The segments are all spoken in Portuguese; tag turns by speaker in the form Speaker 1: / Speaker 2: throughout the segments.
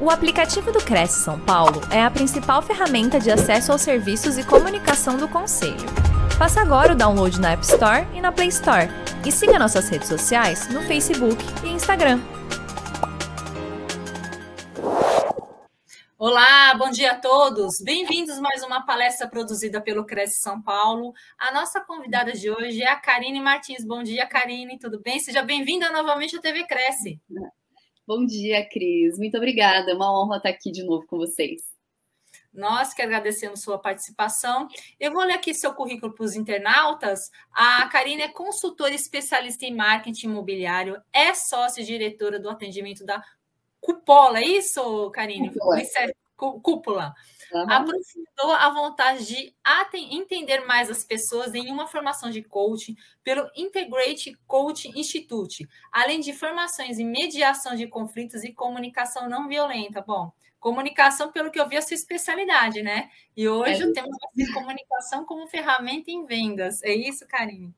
Speaker 1: O aplicativo do Cresce São Paulo é a principal ferramenta de acesso aos serviços e comunicação do Conselho. Faça agora o download na App Store e na Play Store. E siga nossas redes sociais no Facebook e Instagram.
Speaker 2: Olá, bom dia a todos. Bem-vindos a mais uma palestra produzida pelo Cresce São Paulo. A nossa convidada de hoje é a Karine Martins. Bom dia, Karine, tudo bem? Seja bem-vinda novamente à TV Cresce.
Speaker 3: Bom dia, Cris. Muito obrigada. É uma honra estar aqui de novo com vocês.
Speaker 2: Nós que agradecemos sua participação. Eu vou ler aqui seu currículo para os internautas. A Karine é consultora especialista em marketing imobiliário, é sócia-diretora do atendimento da Cupola, é isso, Karine?
Speaker 3: Cúpula.
Speaker 2: É cúpula. Uhum. Aprofundou a vontade de entender mais as pessoas em uma formação de coaching pelo Integrate Coaching Institute, além de formações em mediação de conflitos e comunicação não violenta. Bom, comunicação, pelo que eu vi, é a sua especialidade, né? E hoje é temos comunicação como ferramenta em vendas. É isso, Karine?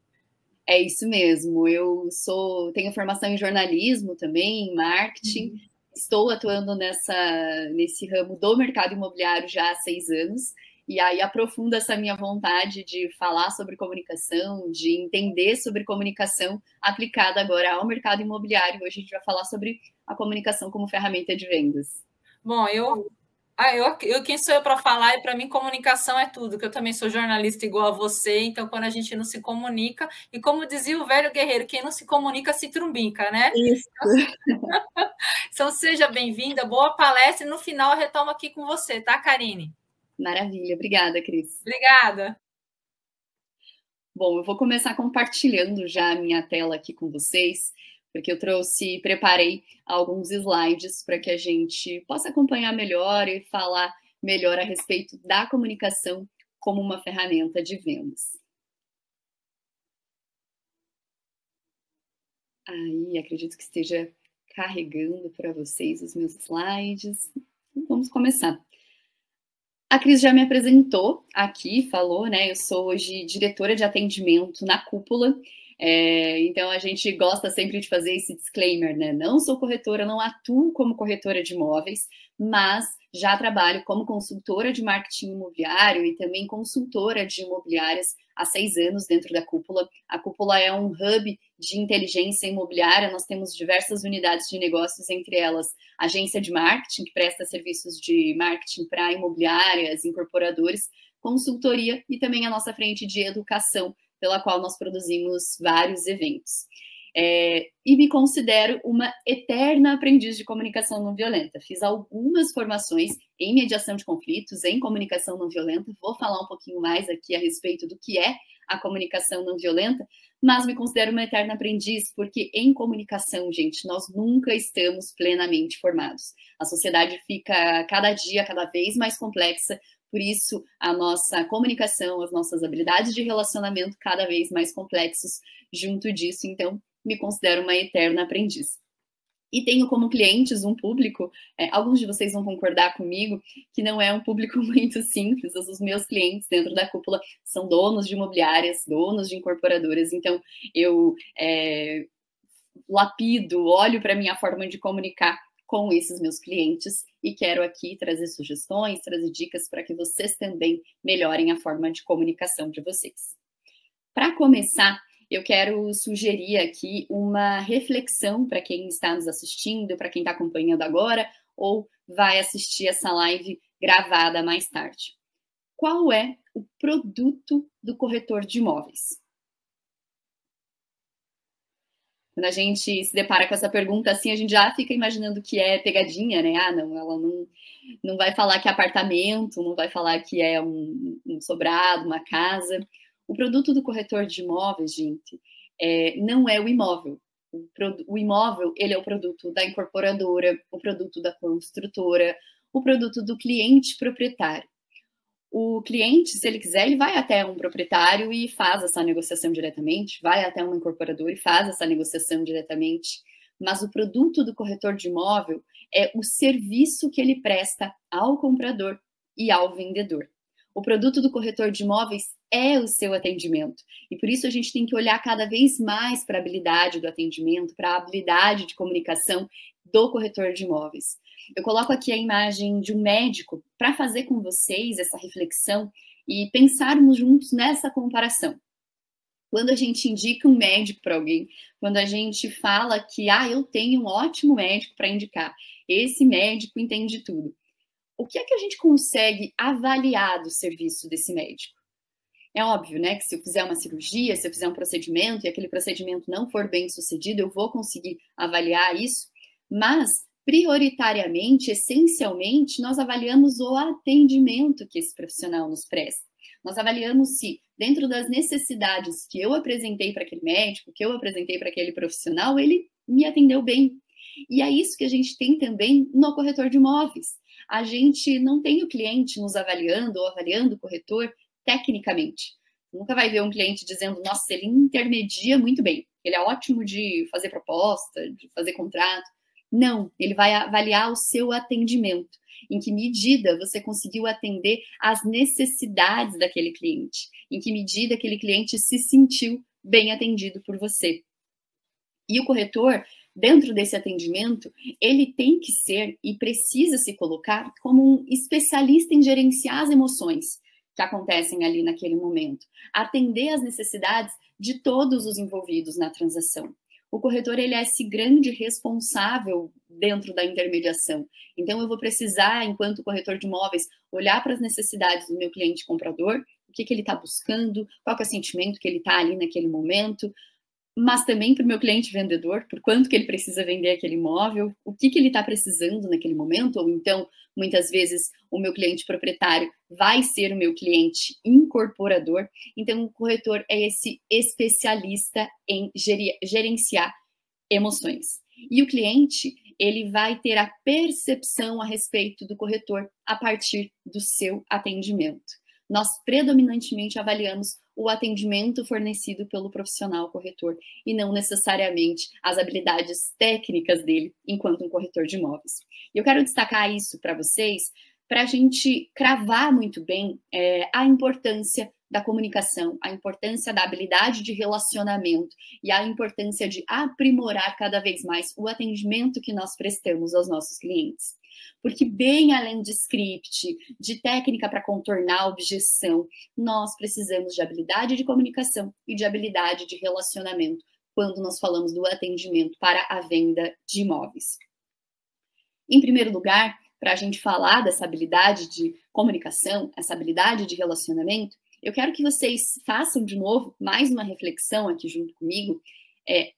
Speaker 3: É isso mesmo. Eu sou, tenho formação em jornalismo também, em marketing. Uhum estou atuando nessa, nesse ramo do mercado imobiliário já há seis anos, e aí aprofunda essa minha vontade de falar sobre comunicação, de entender sobre comunicação aplicada agora ao mercado imobiliário. Hoje a gente vai falar sobre a comunicação como ferramenta de vendas.
Speaker 2: Bom, eu ah, eu, eu quem sou eu para falar? E para mim, comunicação é tudo, que eu também sou jornalista igual a você, então quando a gente não se comunica, e como dizia o velho guerreiro, quem não se comunica se trumbica, né?
Speaker 3: Isso.
Speaker 2: Então, seja bem-vinda, boa palestra, e no final eu retomo aqui com você, tá, Karine?
Speaker 3: Maravilha, obrigada, Cris.
Speaker 2: Obrigada.
Speaker 3: Bom, eu vou começar compartilhando já a minha tela aqui com vocês porque eu trouxe, preparei alguns slides para que a gente possa acompanhar melhor e falar melhor a respeito da comunicação como uma ferramenta de vendas. Aí, acredito que esteja carregando para vocês os meus slides. Vamos começar. A Cris já me apresentou aqui, falou, né? Eu sou hoje diretora de atendimento na Cúpula é, então a gente gosta sempre de fazer esse disclaimer, né? Não sou corretora, não atuo como corretora de imóveis, mas já trabalho como consultora de marketing imobiliário e também consultora de imobiliárias há seis anos dentro da Cúpula. A Cúpula é um hub de inteligência imobiliária, nós temos diversas unidades de negócios, entre elas agência de marketing, que presta serviços de marketing para imobiliárias, incorporadores, consultoria e também a nossa frente de educação, pela qual nós produzimos vários eventos. É, e me considero uma eterna aprendiz de comunicação não violenta. Fiz algumas formações em mediação de conflitos, em comunicação não violenta. Vou falar um pouquinho mais aqui a respeito do que é a comunicação não violenta, mas me considero uma eterna aprendiz, porque em comunicação, gente, nós nunca estamos plenamente formados. A sociedade fica cada dia cada vez mais complexa, por isso, a nossa comunicação, as nossas habilidades de relacionamento cada vez mais complexos junto disso. Então, me considero uma eterna aprendiz. E tenho como clientes um público, é, alguns de vocês vão concordar comigo, que não é um público muito simples. Os meus clientes dentro da cúpula são donos de imobiliárias, donos de incorporadoras. Então, eu é, lapido, olho para a minha forma de comunicar com esses meus clientes e quero aqui trazer sugestões, trazer dicas para que vocês também melhorem a forma de comunicação de vocês. Para começar, eu quero sugerir aqui uma reflexão para quem está nos assistindo, para quem está acompanhando agora ou vai assistir essa live gravada mais tarde. Qual é o produto do corretor de imóveis? Quando a gente se depara com essa pergunta assim, a gente já fica imaginando que é pegadinha, né? Ah, não, ela não, não vai falar que é apartamento, não vai falar que é um, um sobrado, uma casa. O produto do corretor de imóveis, gente, é, não é o imóvel. O, o imóvel, ele é o produto da incorporadora, o produto da construtora, o produto do cliente proprietário o cliente, se ele quiser, ele vai até um proprietário e faz essa negociação diretamente, vai até uma incorporadora e faz essa negociação diretamente. Mas o produto do corretor de imóvel é o serviço que ele presta ao comprador e ao vendedor. O produto do corretor de imóveis é o seu atendimento. E por isso a gente tem que olhar cada vez mais para a habilidade do atendimento, para a habilidade de comunicação do corretor de imóveis. Eu coloco aqui a imagem de um médico para fazer com vocês essa reflexão e pensarmos juntos nessa comparação. Quando a gente indica um médico para alguém, quando a gente fala que, ah, eu tenho um ótimo médico para indicar, esse médico entende tudo. O que é que a gente consegue avaliar do serviço desse médico? É óbvio, né, que se eu fizer uma cirurgia, se eu fizer um procedimento e aquele procedimento não for bem sucedido, eu vou conseguir avaliar isso, mas prioritariamente, essencialmente, nós avaliamos o atendimento que esse profissional nos presta. Nós avaliamos se, dentro das necessidades que eu apresentei para aquele médico, que eu apresentei para aquele profissional, ele me atendeu bem. E é isso que a gente tem também no corretor de imóveis. A gente não tem o cliente nos avaliando ou avaliando o corretor tecnicamente. Nunca vai ver um cliente dizendo, nossa, ele intermedia muito bem, ele é ótimo de fazer proposta, de fazer contrato. Não, ele vai avaliar o seu atendimento. Em que medida você conseguiu atender às necessidades daquele cliente? Em que medida aquele cliente se sentiu bem atendido por você? E o corretor, dentro desse atendimento, ele tem que ser e precisa se colocar como um especialista em gerenciar as emoções que acontecem ali naquele momento, atender às necessidades de todos os envolvidos na transação o corretor ele é esse grande responsável dentro da intermediação. Então eu vou precisar, enquanto corretor de imóveis, olhar para as necessidades do meu cliente comprador, o que, que ele está buscando, qual é o sentimento que ele está ali naquele momento, mas também para o meu cliente vendedor, por quanto que ele precisa vender aquele imóvel, o que, que ele está precisando naquele momento, ou então, muitas vezes, o meu cliente proprietário vai ser o meu cliente incorporador. Então, o corretor é esse especialista em gerenciar emoções. E o cliente, ele vai ter a percepção a respeito do corretor a partir do seu atendimento. Nós predominantemente avaliamos o atendimento fornecido pelo profissional corretor e não necessariamente as habilidades técnicas dele enquanto um corretor de imóveis. E eu quero destacar isso para vocês para a gente cravar muito bem é, a importância da comunicação, a importância da habilidade de relacionamento e a importância de aprimorar cada vez mais o atendimento que nós prestamos aos nossos clientes. Porque, bem além de script, de técnica para contornar a objeção, nós precisamos de habilidade de comunicação e de habilidade de relacionamento quando nós falamos do atendimento para a venda de imóveis. Em primeiro lugar, para a gente falar dessa habilidade de comunicação, essa habilidade de relacionamento, eu quero que vocês façam de novo mais uma reflexão aqui junto comigo. É,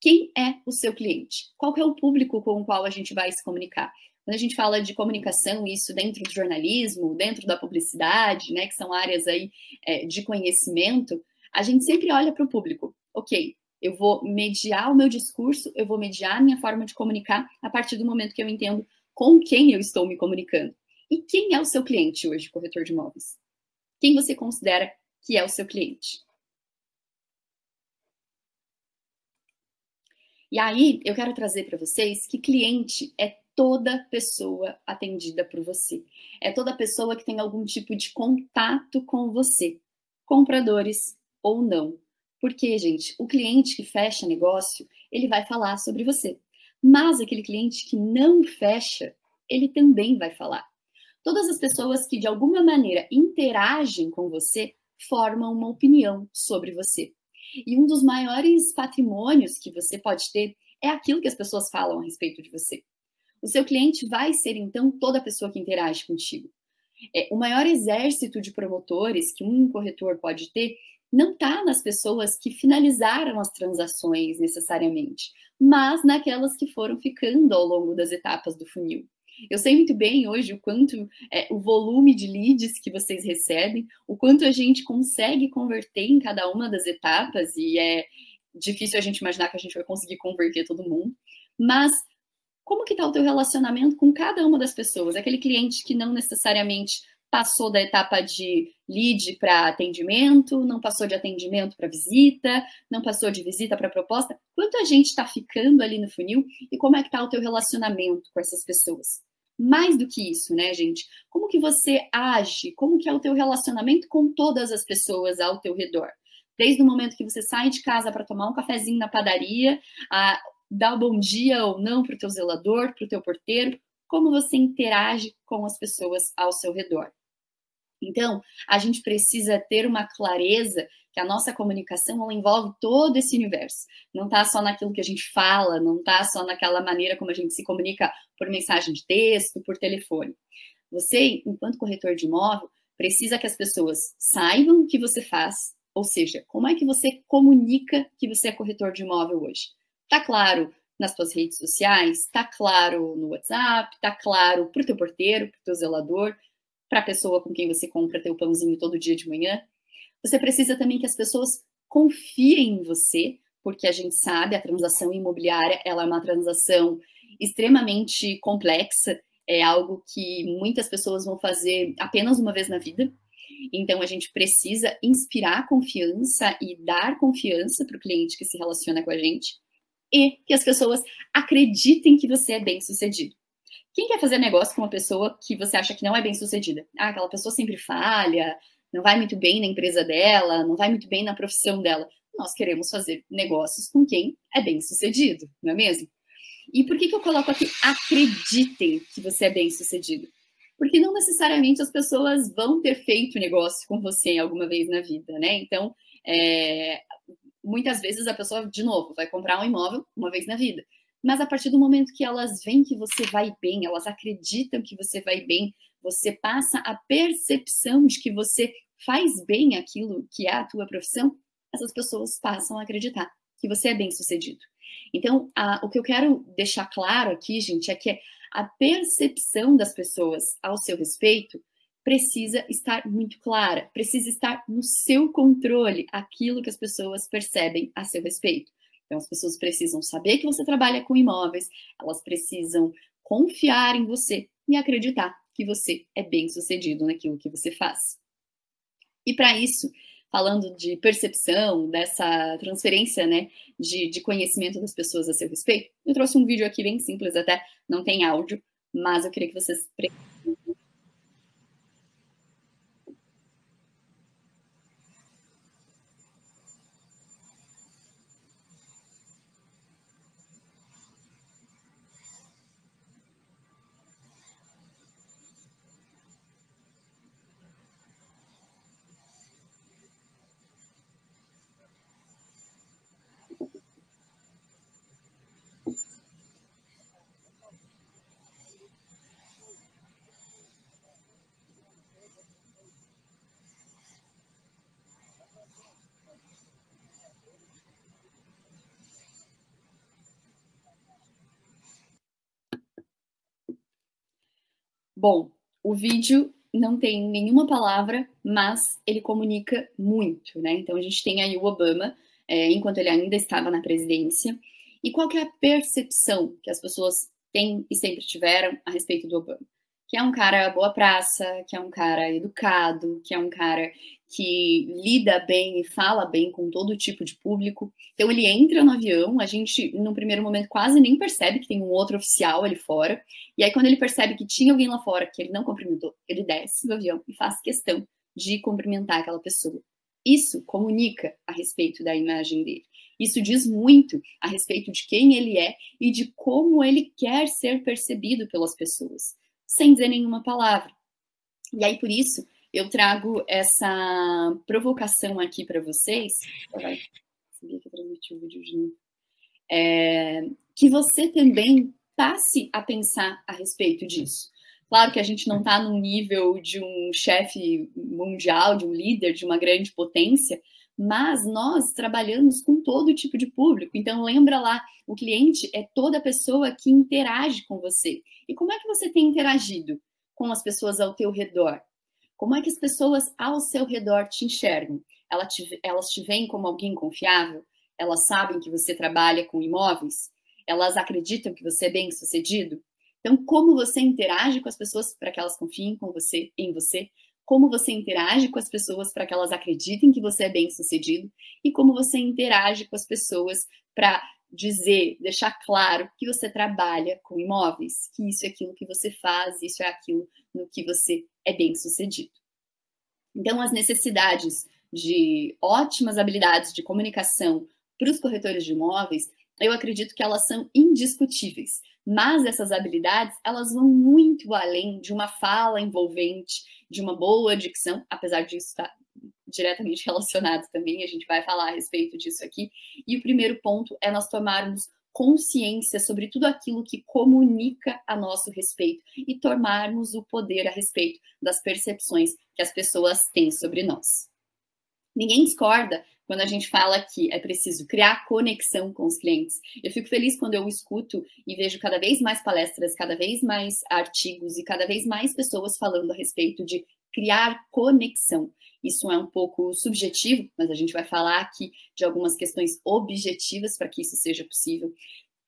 Speaker 3: quem é o seu cliente? Qual é o público com o qual a gente vai se comunicar? Quando a gente fala de comunicação, isso dentro do jornalismo, dentro da publicidade, né, que são áreas aí é, de conhecimento, a gente sempre olha para o público. Ok, eu vou mediar o meu discurso, eu vou mediar a minha forma de comunicar a partir do momento que eu entendo com quem eu estou me comunicando. E quem é o seu cliente hoje, corretor de imóveis? Quem você considera que é o seu cliente? E aí, eu quero trazer para vocês que cliente é toda pessoa atendida por você. É toda pessoa que tem algum tipo de contato com você, compradores ou não. Porque, gente, o cliente que fecha negócio, ele vai falar sobre você. Mas aquele cliente que não fecha, ele também vai falar. Todas as pessoas que de alguma maneira interagem com você formam uma opinião sobre você. E um dos maiores patrimônios que você pode ter é aquilo que as pessoas falam a respeito de você. O seu cliente vai ser, então, toda pessoa que interage contigo. É, o maior exército de promotores que um corretor pode ter não está nas pessoas que finalizaram as transações necessariamente, mas naquelas que foram ficando ao longo das etapas do funil. Eu sei muito bem hoje o quanto é, o volume de leads que vocês recebem, o quanto a gente consegue converter em cada uma das etapas, e é difícil a gente imaginar que a gente vai conseguir converter todo mundo, mas como que está o teu relacionamento com cada uma das pessoas? Aquele cliente que não necessariamente passou da etapa de lead para atendimento, não passou de atendimento para visita, não passou de visita para proposta. Quanta gente está ficando ali no funil e como é que está o teu relacionamento com essas pessoas? Mais do que isso, né, gente? Como que você age? Como que é o teu relacionamento com todas as pessoas ao teu redor? Desde o momento que você sai de casa para tomar um cafezinho na padaria, a, dá o bom dia ou não para o teu zelador, para o teu porteiro, como você interage com as pessoas ao seu redor. Então, a gente precisa ter uma clareza que a nossa comunicação envolve todo esse universo. Não está só naquilo que a gente fala, não está só naquela maneira como a gente se comunica por mensagem de texto, por telefone. Você, enquanto corretor de imóvel, precisa que as pessoas saibam o que você faz, ou seja, como é que você comunica que você é corretor de imóvel hoje. Tá claro nas suas redes sociais, tá claro no WhatsApp, tá claro para o teu porteiro, para o teu zelador, para a pessoa com quem você compra teu pãozinho todo dia de manhã. Você precisa também que as pessoas confiem em você, porque a gente sabe a transação imobiliária ela é uma transação extremamente complexa, é algo que muitas pessoas vão fazer apenas uma vez na vida. Então a gente precisa inspirar confiança e dar confiança para o cliente que se relaciona com a gente e que as pessoas acreditem que você é bem sucedido. Quem quer fazer negócio com uma pessoa que você acha que não é bem sucedida? Ah, aquela pessoa sempre falha, não vai muito bem na empresa dela, não vai muito bem na profissão dela. Nós queremos fazer negócios com quem é bem sucedido, não é mesmo? E por que, que eu coloco aqui acreditem que você é bem sucedido? Porque não necessariamente as pessoas vão ter feito negócio com você alguma vez na vida, né? Então, é, muitas vezes a pessoa, de novo, vai comprar um imóvel uma vez na vida. Mas a partir do momento que elas veem que você vai bem, elas acreditam que você vai bem, você passa a percepção de que você faz bem aquilo que é a tua profissão, essas pessoas passam a acreditar que você é bem sucedido. Então, a, o que eu quero deixar claro aqui, gente, é que a percepção das pessoas ao seu respeito precisa estar muito clara, precisa estar no seu controle aquilo que as pessoas percebem a seu respeito. Então, as pessoas precisam saber que você trabalha com imóveis, elas precisam confiar em você e acreditar que você é bem sucedido naquilo que você faz. E para isso, falando de percepção, dessa transferência né, de, de conhecimento das pessoas a seu respeito, eu trouxe um vídeo aqui bem simples, até não tem áudio, mas eu queria que vocês Bom, o vídeo não tem nenhuma palavra, mas ele comunica muito, né? Então a gente tem aí o Obama, é, enquanto ele ainda estava na presidência, e qual que é a percepção que as pessoas têm e sempre tiveram a respeito do Obama? Que é um cara boa praça, que é um cara educado, que é um cara que lida bem e fala bem com todo tipo de público. Então ele entra no avião, a gente no primeiro momento quase nem percebe que tem um outro oficial ali fora. E aí quando ele percebe que tinha alguém lá fora que ele não cumprimentou, ele desce do avião e faz questão de cumprimentar aquela pessoa. Isso comunica a respeito da imagem dele. Isso diz muito a respeito de quem ele é e de como ele quer ser percebido pelas pessoas, sem dizer nenhuma palavra. E aí por isso eu trago essa provocação aqui para vocês. Que. É, que você também passe a pensar a respeito disso. Claro que a gente não está no nível de um chefe mundial, de um líder, de uma grande potência, mas nós trabalhamos com todo tipo de público. Então lembra lá, o cliente é toda pessoa que interage com você. E como é que você tem interagido com as pessoas ao teu redor? Como é que as pessoas ao seu redor te enxergam? Elas te, elas te veem como alguém confiável? Elas sabem que você trabalha com imóveis? Elas acreditam que você é bem sucedido? Então, como você interage com as pessoas para que elas confiem com você, em você? Como você interage com as pessoas para que elas acreditem que você é bem sucedido? E como você interage com as pessoas para dizer, deixar claro que você trabalha com imóveis, que isso é aquilo que você faz, isso é aquilo no que você é bem sucedido. Então, as necessidades de ótimas habilidades de comunicação para os corretores de imóveis eu acredito que elas são indiscutíveis. Mas essas habilidades, elas vão muito além de uma fala envolvente, de uma boa dicção, apesar disso estar diretamente relacionado também, a gente vai falar a respeito disso aqui. E o primeiro ponto é nós tomarmos consciência sobre tudo aquilo que comunica a nosso respeito e tomarmos o poder a respeito das percepções que as pessoas têm sobre nós. Ninguém discorda quando a gente fala que é preciso criar conexão com os clientes. Eu fico feliz quando eu escuto e vejo cada vez mais palestras, cada vez mais artigos e cada vez mais pessoas falando a respeito de criar conexão. Isso é um pouco subjetivo, mas a gente vai falar aqui de algumas questões objetivas para que isso seja possível.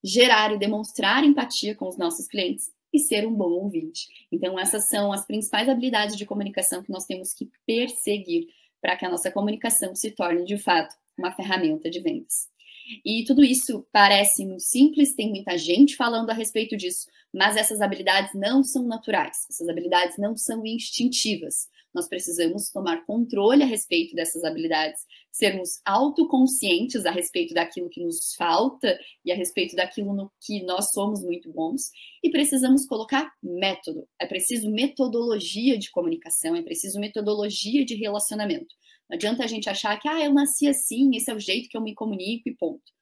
Speaker 3: Gerar e demonstrar empatia com os nossos clientes e ser um bom ouvinte. Então, essas são as principais habilidades de comunicação que nós temos que perseguir para que a nossa comunicação se torne, de fato, uma ferramenta de vendas. E tudo isso parece muito simples, tem muita gente falando a respeito disso, mas essas habilidades não são naturais, essas habilidades não são instintivas. Nós precisamos tomar controle a respeito dessas habilidades, sermos autoconscientes a respeito daquilo que nos falta e a respeito daquilo no que nós somos muito bons, e precisamos colocar método. É preciso metodologia de comunicação, é preciso metodologia de relacionamento. Não adianta a gente achar que, ah, eu nasci assim, esse é o jeito que eu me comunico e ponto.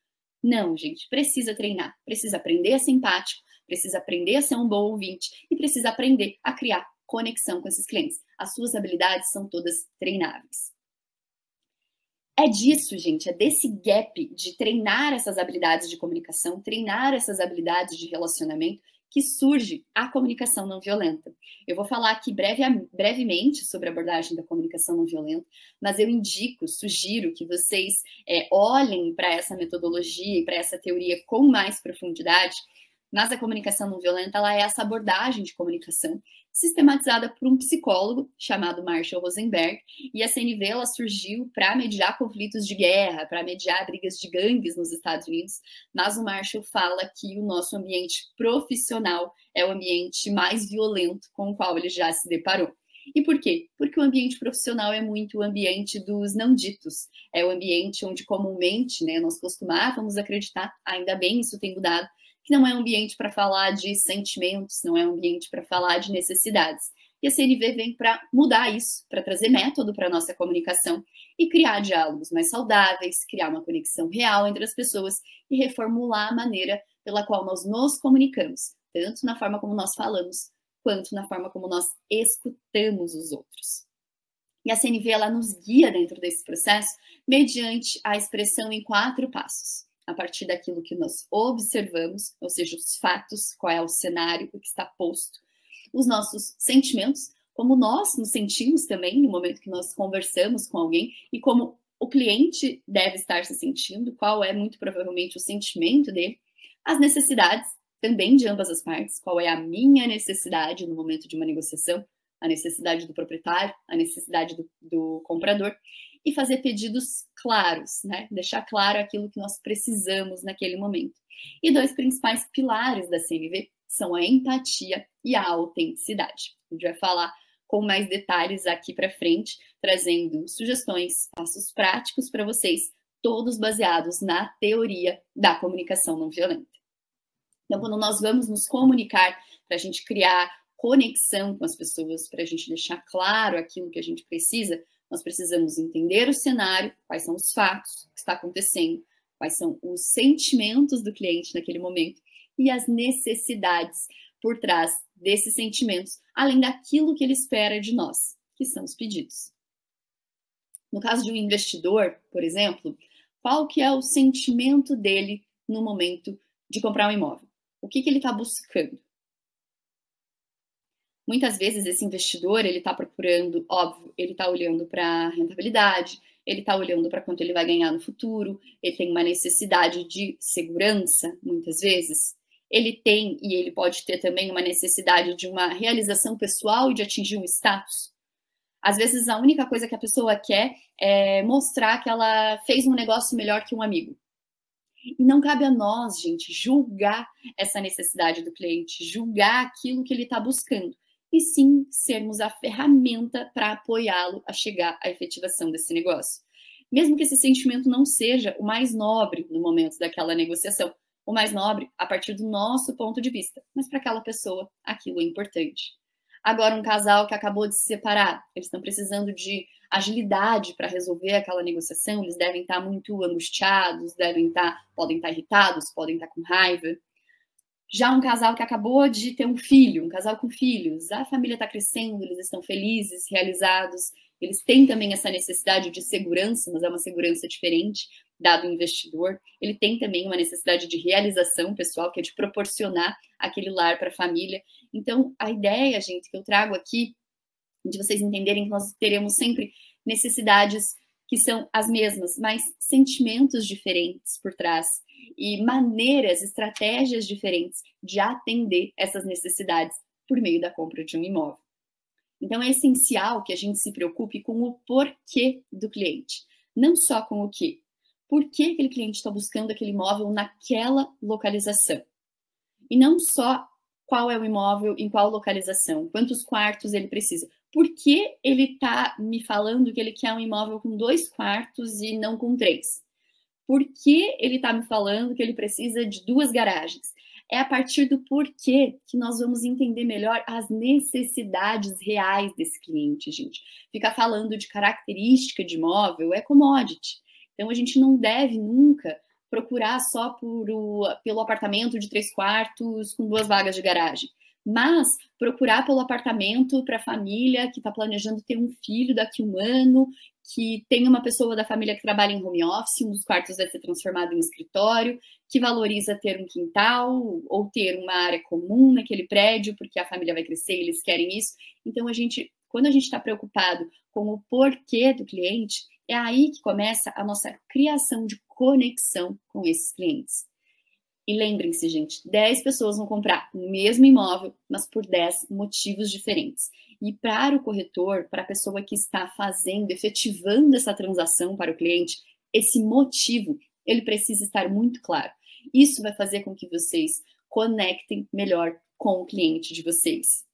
Speaker 3: Não, gente, precisa treinar, precisa aprender a ser empático, precisa aprender a ser um bom ouvinte e precisa aprender a criar conexão com esses clientes. As suas habilidades são todas treináveis. É disso, gente, é desse gap de treinar essas habilidades de comunicação, treinar essas habilidades de relacionamento que surge a comunicação não violenta. Eu vou falar aqui breve, brevemente sobre a abordagem da comunicação não violenta, mas eu indico, sugiro que vocês é, olhem para essa metodologia e para essa teoria com mais profundidade, mas a comunicação não violenta ela é essa abordagem de comunicação sistematizada por um psicólogo chamado Marshall Rosenberg, e a CNV ela surgiu para mediar conflitos de guerra, para mediar brigas de gangues nos Estados Unidos, mas o Marshall fala que o nosso ambiente profissional é o ambiente mais violento com o qual ele já se deparou. E por quê? Porque o ambiente profissional é muito o ambiente dos não ditos, é o ambiente onde comumente né, nós costumávamos acreditar, ainda bem isso tem mudado, que não é um ambiente para falar de sentimentos, não é um ambiente para falar de necessidades. E a CNV vem para mudar isso, para trazer método para a nossa comunicação e criar diálogos mais saudáveis, criar uma conexão real entre as pessoas e reformular a maneira pela qual nós nos comunicamos, tanto na forma como nós falamos, quanto na forma como nós escutamos os outros. E a CNV ela nos guia dentro desse processo mediante a expressão em quatro passos a partir daquilo que nós observamos, ou seja, os fatos, qual é o cenário, o que está posto, os nossos sentimentos, como nós nos sentimos também no momento que nós conversamos com alguém e como o cliente deve estar se sentindo, qual é muito provavelmente o sentimento dele, as necessidades também de ambas as partes, qual é a minha necessidade no momento de uma negociação, a necessidade do proprietário, a necessidade do, do comprador, e fazer pedidos claros, né? Deixar claro aquilo que nós precisamos naquele momento. E dois principais pilares da CNV são a empatia e a autenticidade. A gente vai falar com mais detalhes aqui para frente, trazendo sugestões, passos práticos para vocês, todos baseados na teoria da comunicação não violenta. Então, quando nós vamos nos comunicar para a gente criar conexão com as pessoas, para a gente deixar claro aquilo que a gente precisa, nós precisamos entender o cenário, quais são os fatos que está acontecendo, quais são os sentimentos do cliente naquele momento e as necessidades por trás desses sentimentos, além daquilo que ele espera de nós, que são os pedidos. No caso de um investidor, por exemplo, qual que é o sentimento dele no momento de comprar um imóvel? O que, que ele está buscando? Muitas vezes esse investidor ele está procurando, óbvio, ele está olhando para rentabilidade, ele está olhando para quanto ele vai ganhar no futuro, ele tem uma necessidade de segurança, muitas vezes. Ele tem e ele pode ter também uma necessidade de uma realização pessoal e de atingir um status. Às vezes a única coisa que a pessoa quer é mostrar que ela fez um negócio melhor que um amigo. E não cabe a nós, gente, julgar essa necessidade do cliente, julgar aquilo que ele está buscando e sim sermos a ferramenta para apoiá-lo a chegar à efetivação desse negócio. mesmo que esse sentimento não seja o mais nobre no momento daquela negociação, o mais nobre a partir do nosso ponto de vista, mas para aquela pessoa aquilo é importante. Agora, um casal que acabou de se separar, eles estão precisando de agilidade para resolver aquela negociação, eles devem estar muito angustiados, devem estar, podem estar irritados, podem estar com raiva. Já um casal que acabou de ter um filho, um casal com filhos, a família está crescendo, eles estão felizes, realizados, eles têm também essa necessidade de segurança, mas é uma segurança diferente, dado o investidor. Ele tem também uma necessidade de realização pessoal, que é de proporcionar aquele lar para a família. Então, a ideia, gente, que eu trago aqui, de vocês entenderem que nós teremos sempre necessidades que são as mesmas, mas sentimentos diferentes por trás e maneiras, estratégias diferentes de atender essas necessidades por meio da compra de um imóvel. Então, é essencial que a gente se preocupe com o porquê do cliente, não só com o que. Por que aquele cliente está buscando aquele imóvel naquela localização? E não só qual é o imóvel, em qual localização, quantos quartos ele precisa. Por que ele está me falando que ele quer um imóvel com dois quartos e não com três? Por que ele está me falando que ele precisa de duas garagens? É a partir do porquê que nós vamos entender melhor as necessidades reais desse cliente, gente. Ficar falando de característica de imóvel é commodity. Então a gente não deve nunca procurar só por o, pelo apartamento de três quartos com duas vagas de garagem mas procurar pelo apartamento para a família que está planejando ter um filho daqui a um ano, que tem uma pessoa da família que trabalha em home office, um dos quartos vai ser transformado em escritório, que valoriza ter um quintal ou ter uma área comum naquele prédio, porque a família vai crescer e eles querem isso. Então, a gente, quando a gente está preocupado com o porquê do cliente, é aí que começa a nossa criação de conexão com esses clientes. E lembrem-se, gente, 10 pessoas vão comprar o mesmo imóvel, mas por 10 motivos diferentes. E para o corretor, para a pessoa que está fazendo, efetivando essa transação para o cliente, esse motivo, ele precisa estar muito claro. Isso vai fazer com que vocês conectem melhor com o cliente de vocês.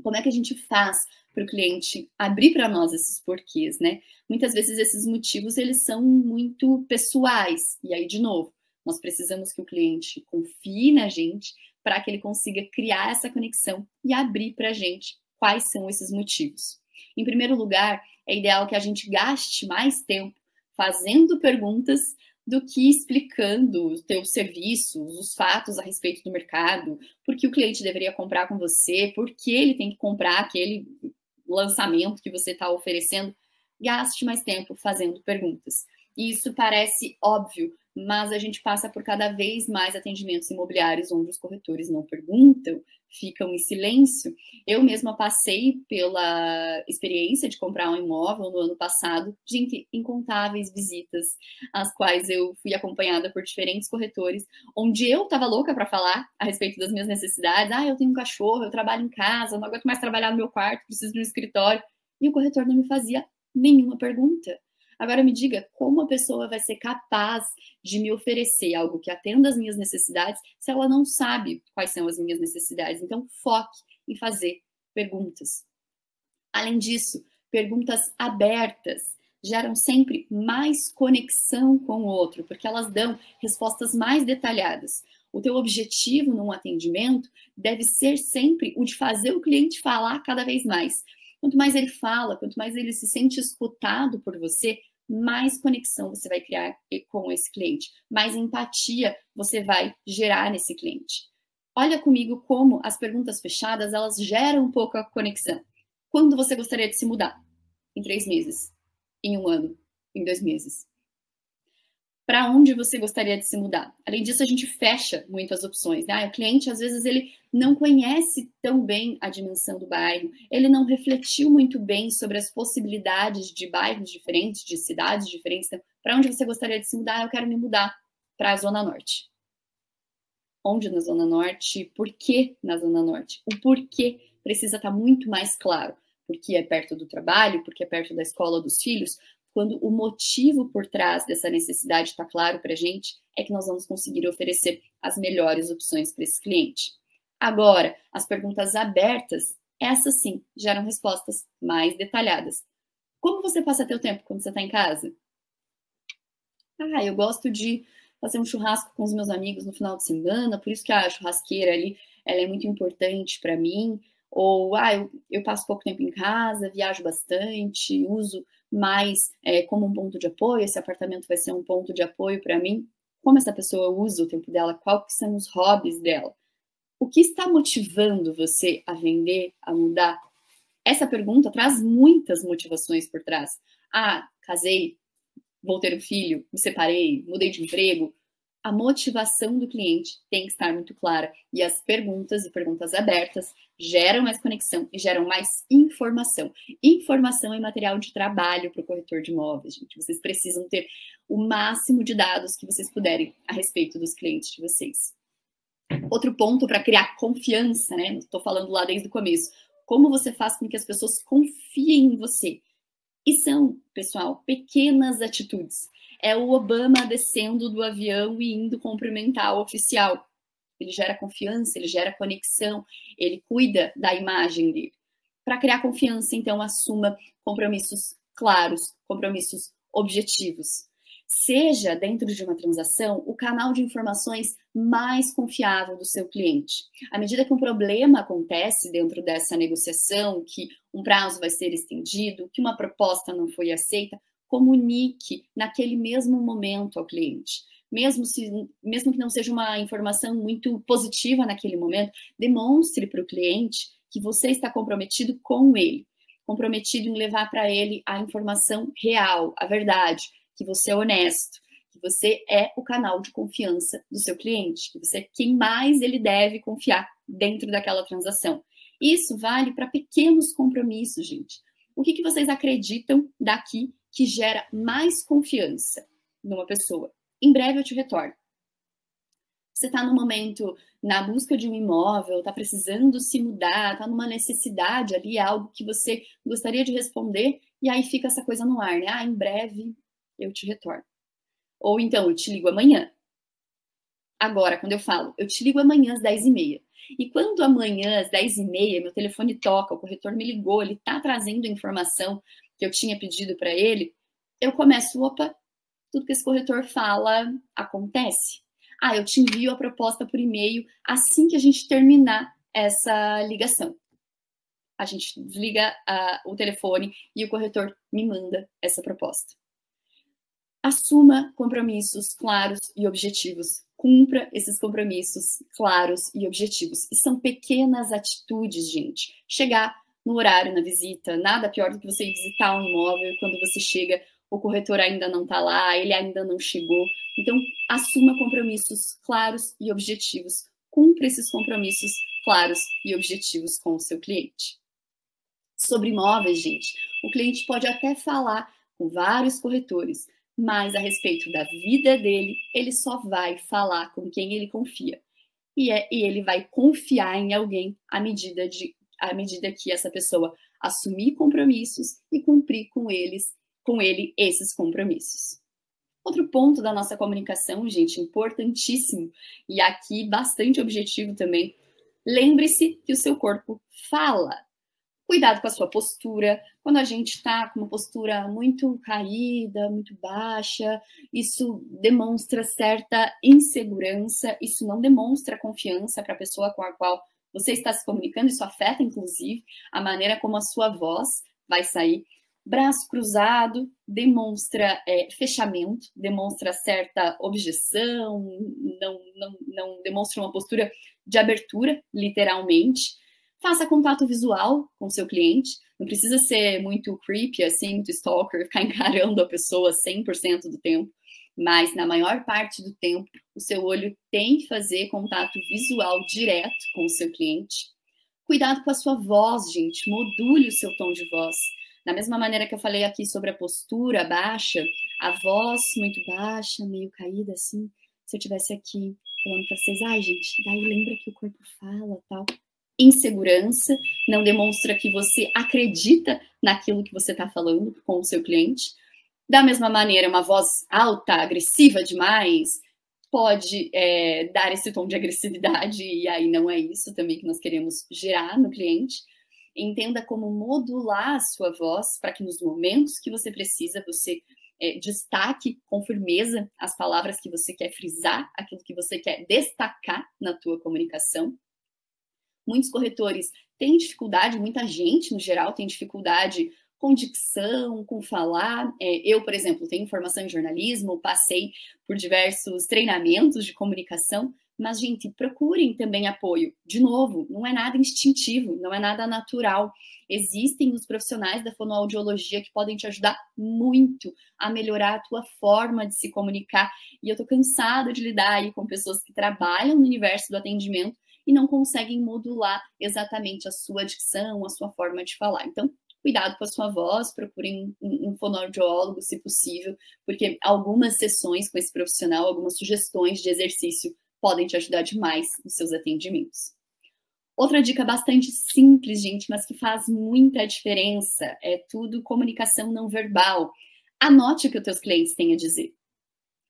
Speaker 3: Como é que a gente faz para o cliente abrir para nós esses porquês, né? Muitas vezes esses motivos eles são muito pessoais. E aí, de novo, nós precisamos que o cliente confie na gente para que ele consiga criar essa conexão e abrir para a gente quais são esses motivos. Em primeiro lugar, é ideal que a gente gaste mais tempo fazendo perguntas do que explicando os teus serviços, os fatos a respeito do mercado, por que o cliente deveria comprar com você, por que ele tem que comprar aquele lançamento que você está oferecendo. Gaste mais tempo fazendo perguntas. E isso parece óbvio, mas a gente passa por cada vez mais atendimentos imobiliários onde os corretores não perguntam, ficam em silêncio. Eu mesma passei pela experiência de comprar um imóvel no ano passado, gente, incontáveis visitas, as quais eu fui acompanhada por diferentes corretores, onde eu estava louca para falar a respeito das minhas necessidades. Ah, eu tenho um cachorro, eu trabalho em casa, não aguento mais trabalhar no meu quarto, preciso de um escritório. E o corretor não me fazia nenhuma pergunta. Agora me diga como a pessoa vai ser capaz de me oferecer algo que atenda às minhas necessidades se ela não sabe quais são as minhas necessidades. Então, foque em fazer perguntas. Além disso, perguntas abertas geram sempre mais conexão com o outro, porque elas dão respostas mais detalhadas. O teu objetivo num atendimento deve ser sempre o de fazer o cliente falar cada vez mais. Quanto mais ele fala, quanto mais ele se sente escutado por você, mais conexão você vai criar com esse cliente, mais empatia você vai gerar nesse cliente. Olha comigo como as perguntas fechadas elas geram um pouco a conexão. Quando você gostaria de se mudar? Em três meses, em um ano, em dois meses para onde você gostaria de se mudar. Além disso, a gente fecha muitas opções. Né? O cliente, às vezes, ele não conhece tão bem a dimensão do bairro, ele não refletiu muito bem sobre as possibilidades de bairros diferentes, de cidades diferentes. Então, para onde você gostaria de se mudar? Eu quero me mudar para a Zona Norte. Onde na Zona Norte? Por que na Zona Norte? O porquê precisa estar tá muito mais claro. Porque é perto do trabalho, porque é perto da escola dos filhos, quando o motivo por trás dessa necessidade está claro para a gente, é que nós vamos conseguir oferecer as melhores opções para esse cliente. Agora, as perguntas abertas, essas sim, geram respostas mais detalhadas. Como você passa teu tempo quando você está em casa? Ah, eu gosto de fazer um churrasco com os meus amigos no final de semana, por isso que a churrasqueira ali ela é muito importante para mim. Ou, ah, eu, eu, passo pouco tempo em casa, viajo bastante, uso mais é, como um ponto de apoio, esse apartamento vai ser um ponto de apoio para mim. Como essa pessoa usa o tempo dela? Quais são os hobbies dela? O que está motivando você a vender, a mudar? Essa pergunta traz muitas motivações por trás. Ah, casei, vou ter um filho, me separei, mudei de emprego. A motivação do cliente tem que estar muito clara e as perguntas e perguntas abertas geram mais conexão e geram mais informação. Informação é material de trabalho para o corretor de imóveis, gente. Vocês precisam ter o máximo de dados que vocês puderem a respeito dos clientes de vocês. Outro ponto para criar confiança, né? Estou falando lá desde o começo. Como você faz com que as pessoas confiem em você? E são, pessoal, pequenas atitudes. É o Obama descendo do avião e indo cumprimentar o oficial. Ele gera confiança, ele gera conexão, ele cuida da imagem dele. Para criar confiança, então, assuma compromissos claros, compromissos objetivos. Seja, dentro de uma transação, o canal de informações mais confiável do seu cliente. À medida que um problema acontece dentro dessa negociação, que um prazo vai ser estendido, que uma proposta não foi aceita, comunique naquele mesmo momento ao cliente. Mesmo, se, mesmo que não seja uma informação muito positiva naquele momento, demonstre para o cliente que você está comprometido com ele, comprometido em levar para ele a informação real, a verdade, que você é honesto, que você é o canal de confiança do seu cliente, que você é quem mais ele deve confiar dentro daquela transação. Isso vale para pequenos compromissos, gente. O que, que vocês acreditam daqui que gera mais confiança numa pessoa? Em breve eu te retorno. Você está no momento na busca de um imóvel, está precisando se mudar, está numa necessidade ali, algo que você gostaria de responder, e aí fica essa coisa no ar, né? Ah, em breve eu te retorno. Ou então, eu te ligo amanhã. Agora, quando eu falo, eu te ligo amanhã às 10h30. E quando amanhã, às 10h30, meu telefone toca, o corretor me ligou, ele está trazendo informação que eu tinha pedido para ele, eu começo, opa, tudo que esse corretor fala acontece. Ah, eu te envio a proposta por e-mail assim que a gente terminar essa ligação. A gente desliga uh, o telefone e o corretor me manda essa proposta. Assuma compromissos claros e objetivos. Cumpra esses compromissos claros e objetivos. E são pequenas atitudes, gente. Chegar no horário na visita, nada pior do que você ir visitar um imóvel quando você chega, o corretor ainda não está lá, ele ainda não chegou. Então, assuma compromissos claros e objetivos. Cumpra esses compromissos claros e objetivos com o seu cliente. Sobre imóveis, gente, o cliente pode até falar com vários corretores, mas a respeito da vida dele, ele só vai falar com quem ele confia. E, é, e ele vai confiar em alguém à medida, de, à medida que essa pessoa assumir compromissos e cumprir com eles, com ele esses compromissos. Outro ponto da nossa comunicação, gente, importantíssimo, e aqui bastante objetivo também. Lembre-se que o seu corpo fala. Cuidado com a sua postura. Quando a gente está com uma postura muito caída, muito baixa, isso demonstra certa insegurança, isso não demonstra confiança para a pessoa com a qual você está se comunicando, isso afeta, inclusive, a maneira como a sua voz vai sair. Braço cruzado demonstra é, fechamento, demonstra certa objeção, não, não, não demonstra uma postura de abertura, literalmente. Faça contato visual com seu cliente. Não precisa ser muito creepy, assim, muito stalker, ficar encarando a pessoa 100% do tempo. Mas na maior parte do tempo, o seu olho tem que fazer contato visual direto com o seu cliente. Cuidado com a sua voz, gente. Module o seu tom de voz. Da mesma maneira que eu falei aqui sobre a postura baixa, a voz muito baixa, meio caída assim. Se eu tivesse aqui falando para vocês, ai, gente, daí lembra que o corpo fala, tal insegurança, não demonstra que você acredita naquilo que você está falando com o seu cliente. Da mesma maneira, uma voz alta, agressiva demais, pode é, dar esse tom de agressividade, e aí não é isso também que nós queremos gerar no cliente. Entenda como modular a sua voz para que nos momentos que você precisa, você é, destaque com firmeza as palavras que você quer frisar, aquilo que você quer destacar na tua comunicação. Muitos corretores têm dificuldade, muita gente no geral tem dificuldade com dicção, com falar. É, eu, por exemplo, tenho formação em jornalismo, passei por diversos treinamentos de comunicação, mas, gente, procurem também apoio. De novo, não é nada instintivo, não é nada natural. Existem os profissionais da fonoaudiologia que podem te ajudar muito a melhorar a tua forma de se comunicar. E eu tô cansada de lidar aí com pessoas que trabalham no universo do atendimento e não conseguem modular exatamente a sua dicção, a sua forma de falar. Então, cuidado com a sua voz, procurem um, um fonoaudiólogo, se possível, porque algumas sessões com esse profissional, algumas sugestões de exercício podem te ajudar demais nos seus atendimentos. Outra dica bastante simples, gente, mas que faz muita diferença, é tudo comunicação não verbal. Anote o que os teus clientes têm a dizer.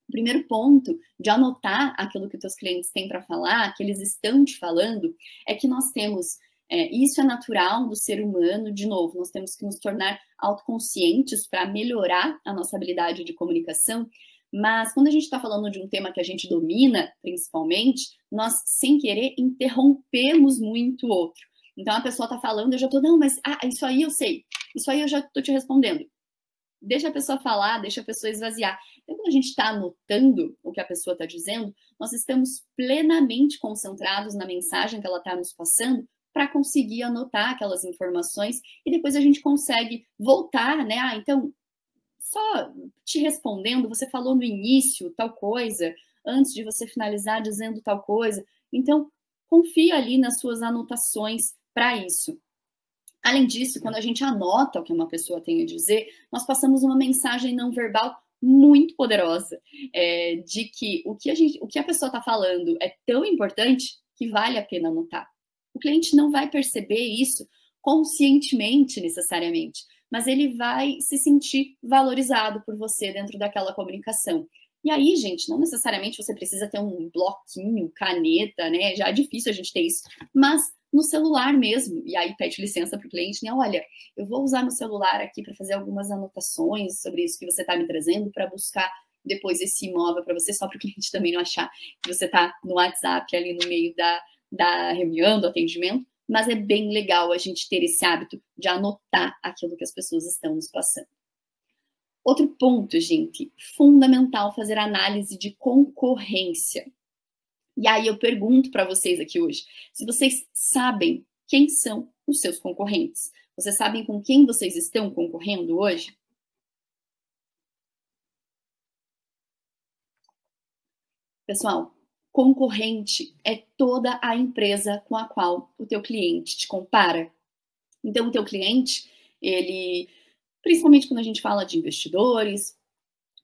Speaker 3: O primeiro ponto de anotar aquilo que os teus clientes têm para falar, que eles estão te falando, é que nós temos, é, isso é natural do ser humano, de novo, nós temos que nos tornar autoconscientes para melhorar a nossa habilidade de comunicação, mas quando a gente está falando de um tema que a gente domina, principalmente, nós, sem querer, interrompemos muito o outro. Então a pessoa está falando, eu já estou, não, mas ah, isso aí eu sei, isso aí eu já estou te respondendo. Deixa a pessoa falar, deixa a pessoa esvaziar. Então, quando a gente está anotando o que a pessoa está dizendo, nós estamos plenamente concentrados na mensagem que ela está nos passando para conseguir anotar aquelas informações e depois a gente consegue voltar, né? Ah, então só te respondendo, você falou no início tal coisa, antes de você finalizar dizendo tal coisa. Então, confia ali nas suas anotações para isso. Além disso, quando a gente anota o que uma pessoa tem a dizer, nós passamos uma mensagem não verbal muito poderosa é, de que o que a, gente, o que a pessoa está falando é tão importante que vale a pena anotar. O cliente não vai perceber isso conscientemente necessariamente, mas ele vai se sentir valorizado por você dentro daquela comunicação. E aí, gente, não necessariamente você precisa ter um bloquinho, caneta, né? Já é difícil a gente ter isso, mas no celular mesmo. E aí pede licença para o cliente, né? Olha, eu vou usar meu celular aqui para fazer algumas anotações sobre isso que você está me trazendo para buscar depois esse imóvel para você, só para o cliente também não achar que você está no WhatsApp ali no meio da, da reunião, do atendimento mas é bem legal a gente ter esse hábito de anotar aquilo que as pessoas estão nos passando. Outro ponto, gente, fundamental fazer análise de concorrência. E aí eu pergunto para vocês aqui hoje, se vocês sabem quem são os seus concorrentes? Vocês sabem com quem vocês estão concorrendo hoje? Pessoal, Concorrente é toda a empresa com a qual o teu cliente te compara. Então, o teu cliente, ele, principalmente quando a gente fala de investidores,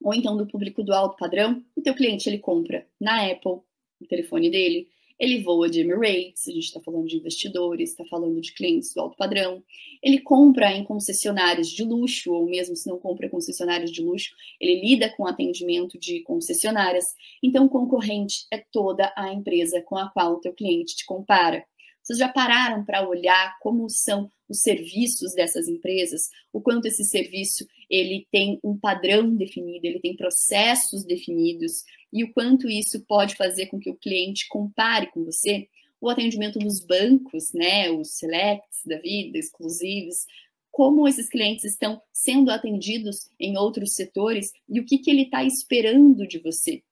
Speaker 3: ou então do público do alto padrão, o teu cliente ele compra na Apple, o telefone dele, ele voa de Emirates, a gente está falando de investidores, está falando de clientes do alto padrão. Ele compra em concessionárias de luxo, ou mesmo se não compra concessionárias de luxo, ele lida com atendimento de concessionárias. Então, concorrente é toda a empresa com a qual o teu cliente te compara. Vocês já pararam para olhar como são os serviços dessas empresas? O quanto esse serviço ele tem um padrão definido, ele tem processos definidos e o quanto isso pode fazer com que o cliente compare com você? O atendimento dos bancos, né, os selects da vida, exclusivos, como esses clientes estão sendo atendidos em outros setores e o que, que ele está esperando de você.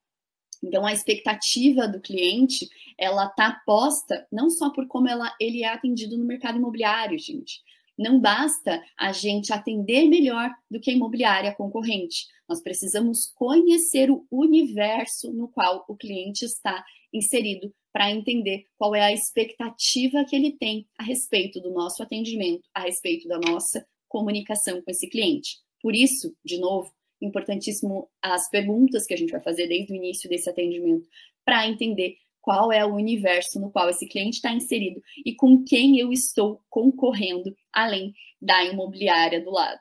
Speaker 3: Então, a expectativa do cliente, ela está posta não só por como ela, ele é atendido no mercado imobiliário, gente. Não basta a gente atender melhor do que a imobiliária concorrente. Nós precisamos conhecer o universo no qual o cliente está inserido para entender qual é a expectativa que ele tem a respeito do nosso atendimento, a respeito da nossa comunicação com esse cliente. Por isso, de novo, importantíssimo as perguntas que a gente vai fazer desde o início desse atendimento para entender qual é o universo no qual esse cliente está inserido e com quem eu estou concorrendo, além da imobiliária do lado.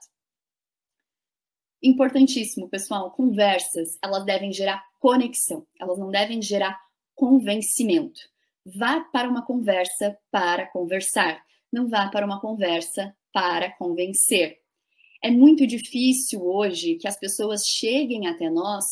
Speaker 3: Importantíssimo, pessoal, conversas, elas devem gerar conexão, elas não devem gerar convencimento. Vá para uma conversa para conversar, não vá para uma conversa para convencer. É muito difícil hoje que as pessoas cheguem até nós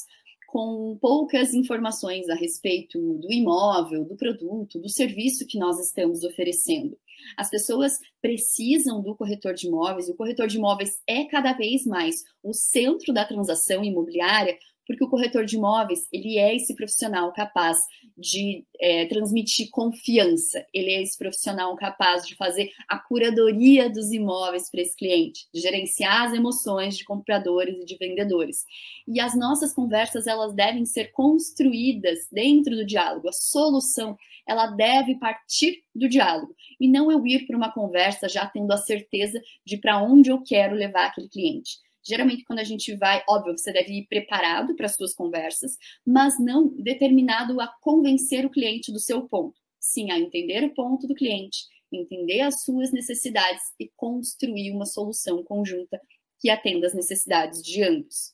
Speaker 3: com poucas informações a respeito do imóvel, do produto, do serviço que nós estamos oferecendo. As pessoas precisam do corretor de imóveis, o corretor de imóveis é cada vez mais o centro da transação imobiliária, porque o corretor de imóveis ele é esse profissional capaz de é, transmitir confiança, ele é esse profissional capaz de fazer a curadoria dos imóveis para esse cliente, de gerenciar as emoções de compradores e de vendedores. E as nossas conversas elas devem ser construídas dentro do diálogo. A solução ela deve partir do diálogo e não eu ir para uma conversa já tendo a certeza de para onde eu quero levar aquele cliente. Geralmente, quando a gente vai, óbvio, você deve ir preparado para as suas conversas, mas não determinado a convencer o cliente do seu ponto. Sim, a entender o ponto do cliente, entender as suas necessidades e construir uma solução conjunta que atenda às necessidades de ambos.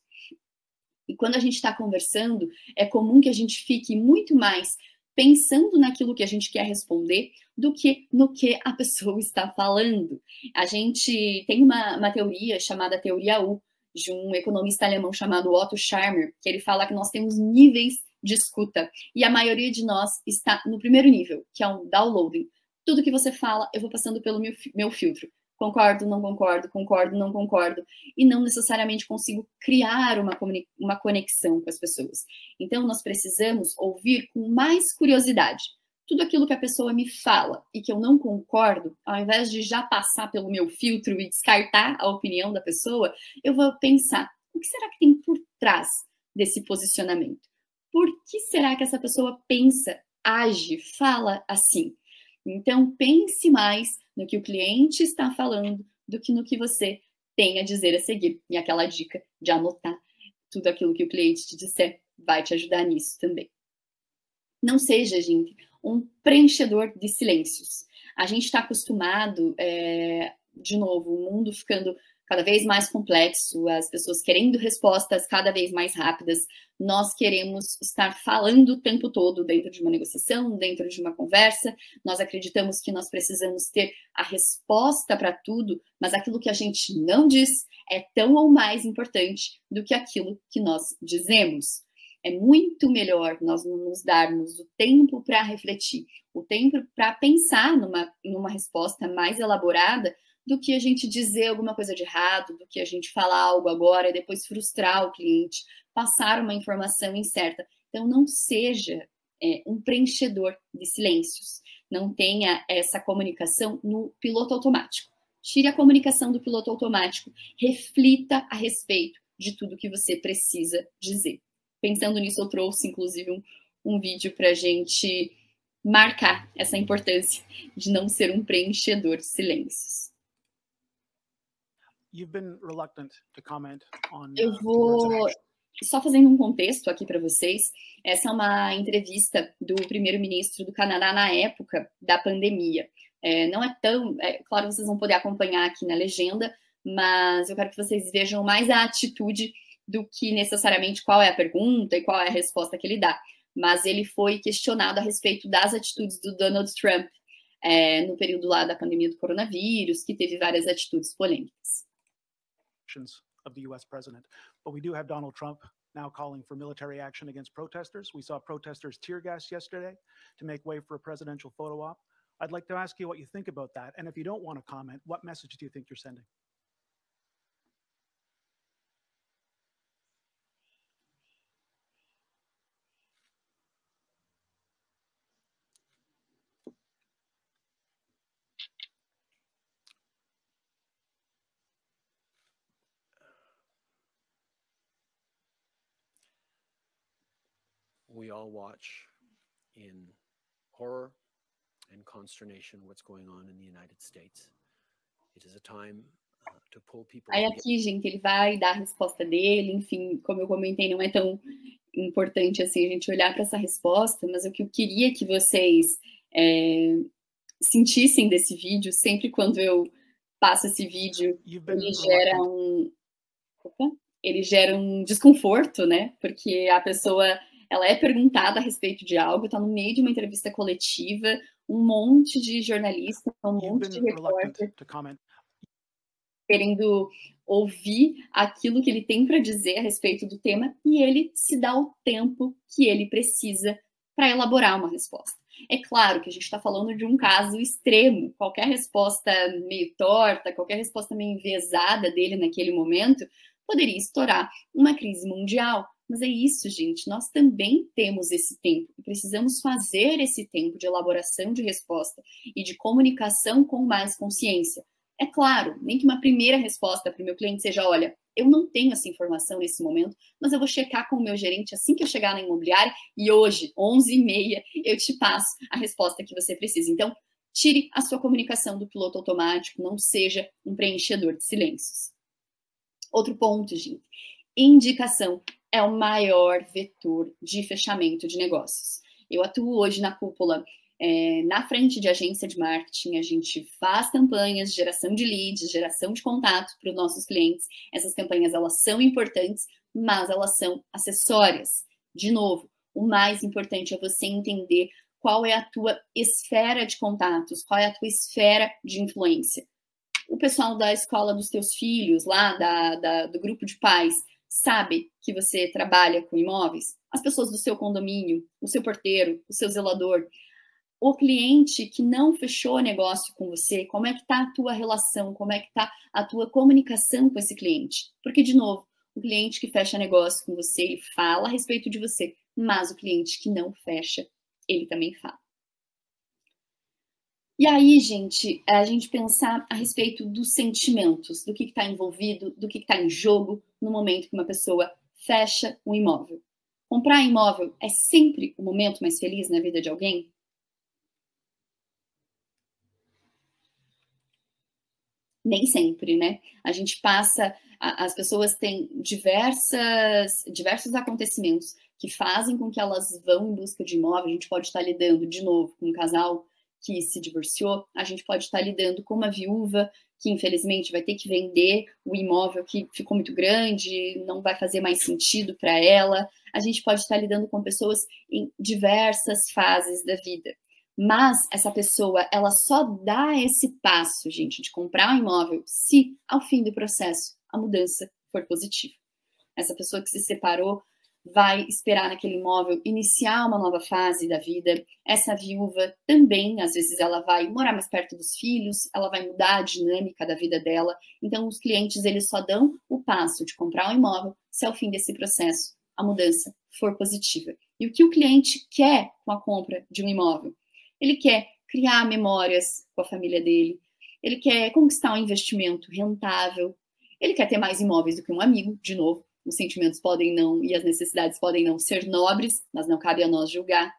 Speaker 3: E quando a gente está conversando, é comum que a gente fique muito mais pensando naquilo que a gente quer responder do que no que a pessoa está falando. A gente tem uma, uma teoria chamada teoria U, de um economista alemão chamado Otto Scharmer, que ele fala que nós temos níveis de escuta, e a maioria de nós está no primeiro nível, que é um downloading. Tudo que você fala, eu vou passando pelo meu, meu filtro. Concordo, não concordo, concordo, não concordo, e não necessariamente consigo criar uma, uma conexão com as pessoas. Então, nós precisamos ouvir com mais curiosidade. Tudo aquilo que a pessoa me fala e que eu não concordo, ao invés de já passar pelo meu filtro e descartar a opinião da pessoa, eu vou pensar: o que será que tem por trás desse posicionamento? Por que será que essa pessoa pensa, age, fala assim? Então, pense mais no que o cliente está falando do que no que você tem a dizer a seguir. E aquela dica de anotar tudo aquilo que o cliente te disser vai te ajudar nisso também. Não seja, gente, um preenchedor de silêncios. A gente está acostumado, é, de novo, o mundo ficando cada vez mais complexo, as pessoas querendo respostas cada vez mais rápidas. Nós queremos estar falando o tempo todo dentro de uma negociação, dentro de uma conversa. Nós acreditamos que nós precisamos ter a resposta para tudo, mas aquilo que a gente não diz é tão ou mais importante do que aquilo que nós dizemos. É muito melhor nós nos darmos o tempo para refletir, o tempo para pensar numa, numa resposta mais elaborada do que a gente dizer alguma coisa de errado, do que a gente falar algo agora e depois frustrar o cliente, passar uma informação incerta. Então, não seja é, um preenchedor de silêncios. Não tenha essa comunicação no piloto automático. Tire a comunicação do piloto automático. Reflita a respeito de tudo que você precisa dizer. Pensando nisso, eu trouxe, inclusive, um, um vídeo para a gente marcar essa importância de não ser um preenchedor de silêncios. Eu uh, vou só fazendo um contexto aqui para vocês. Essa é uma entrevista do primeiro-ministro do Canadá na época da pandemia. É, não é tão, é, claro, vocês vão poder acompanhar aqui na legenda, mas eu quero que vocês vejam mais a atitude do que necessariamente qual é a pergunta e qual é a resposta que ele dá. Mas ele foi questionado a respeito das atitudes do Donald Trump é, no período lá da pandemia do coronavírus, que teve várias atitudes polêmicas.
Speaker 4: Actions of the US president. But we do have Donald Trump now calling for military action against protesters. We saw protesters tear gas yesterday to make way for a presidential photo op. I'd like to ask you what you think about that. And if you don't want to comment, what message do you think you're sending?
Speaker 5: We all watch in horror and consternation what's going on in the United States. It is a time uh, to pull people
Speaker 3: Aí aqui, gente, ele vai dar a resposta dele, enfim, como eu comentei, não é tão importante assim a gente olhar para essa resposta, mas o que eu queria que vocês é, sentissem desse vídeo, sempre quando eu passo esse vídeo, ele gera um Opa, ele gera um desconforto, né? Porque a pessoa ela é perguntada a respeito de algo, está no meio de uma entrevista coletiva, um monte de jornalista, um monte de repórter. querendo ouvir aquilo que ele tem para dizer a respeito do tema e ele se dá o tempo que ele precisa para elaborar uma resposta. É claro que a gente está falando de um caso extremo. Qualquer resposta meio torta, qualquer resposta meio enviesada dele naquele momento poderia estourar uma crise mundial. Mas é isso, gente. Nós também temos esse tempo precisamos fazer esse tempo de elaboração de resposta e de comunicação com mais consciência. É claro, nem que uma primeira resposta para o meu cliente seja: olha, eu não tenho essa informação nesse momento, mas eu vou checar com o meu gerente assim que eu chegar na imobiliária e hoje, 11h30, eu te passo a resposta que você precisa. Então, tire a sua comunicação do piloto automático, não seja um preenchedor de silêncios. Outro ponto, gente. Indicação é o maior vetor de fechamento de negócios. Eu atuo hoje na cúpula é, na frente de agência de marketing, a gente faz campanhas de geração de leads, geração de contato para os nossos clientes. Essas campanhas elas são importantes, mas elas são acessórias. De novo, o mais importante é você entender qual é a tua esfera de contatos, qual é a tua esfera de influência. O pessoal da escola dos teus filhos, lá da, da, do grupo de pais, sabe que você trabalha com imóveis? As pessoas do seu condomínio, o seu porteiro, o seu zelador, o cliente que não fechou negócio com você, como é que está a tua relação, como é que está a tua comunicação com esse cliente? Porque, de novo, o cliente que fecha negócio com você, ele fala a respeito de você, mas o cliente que não fecha, ele também fala. E aí, gente, a gente pensar a respeito dos sentimentos, do que está envolvido, do que está em jogo no momento que uma pessoa fecha um imóvel. Comprar imóvel é sempre o momento mais feliz na vida de alguém? nem sempre, né? A gente passa, as pessoas têm diversas, diversos acontecimentos que fazem com que elas vão em busca de imóvel. A gente pode estar lidando, de novo, com um casal que se divorciou, a gente pode estar lidando com uma viúva que infelizmente vai ter que vender o imóvel que ficou muito grande, não vai fazer mais sentido para ela. A gente pode estar lidando com pessoas em diversas fases da vida. Mas essa pessoa, ela só dá esse passo, gente, de comprar um imóvel se ao fim do processo a mudança for positiva. Essa pessoa que se separou vai esperar naquele imóvel iniciar uma nova fase da vida. Essa viúva também, às vezes, ela vai morar mais perto dos filhos, ela vai mudar a dinâmica da vida dela. Então, os clientes, eles só dão o passo de comprar um imóvel se ao fim desse processo a mudança for positiva. E o que o cliente quer com a compra de um imóvel? Ele quer criar memórias com a família dele, ele quer conquistar um investimento rentável, ele quer ter mais imóveis do que um amigo, de novo, os sentimentos podem não e as necessidades podem não ser nobres, mas não cabe a nós julgar.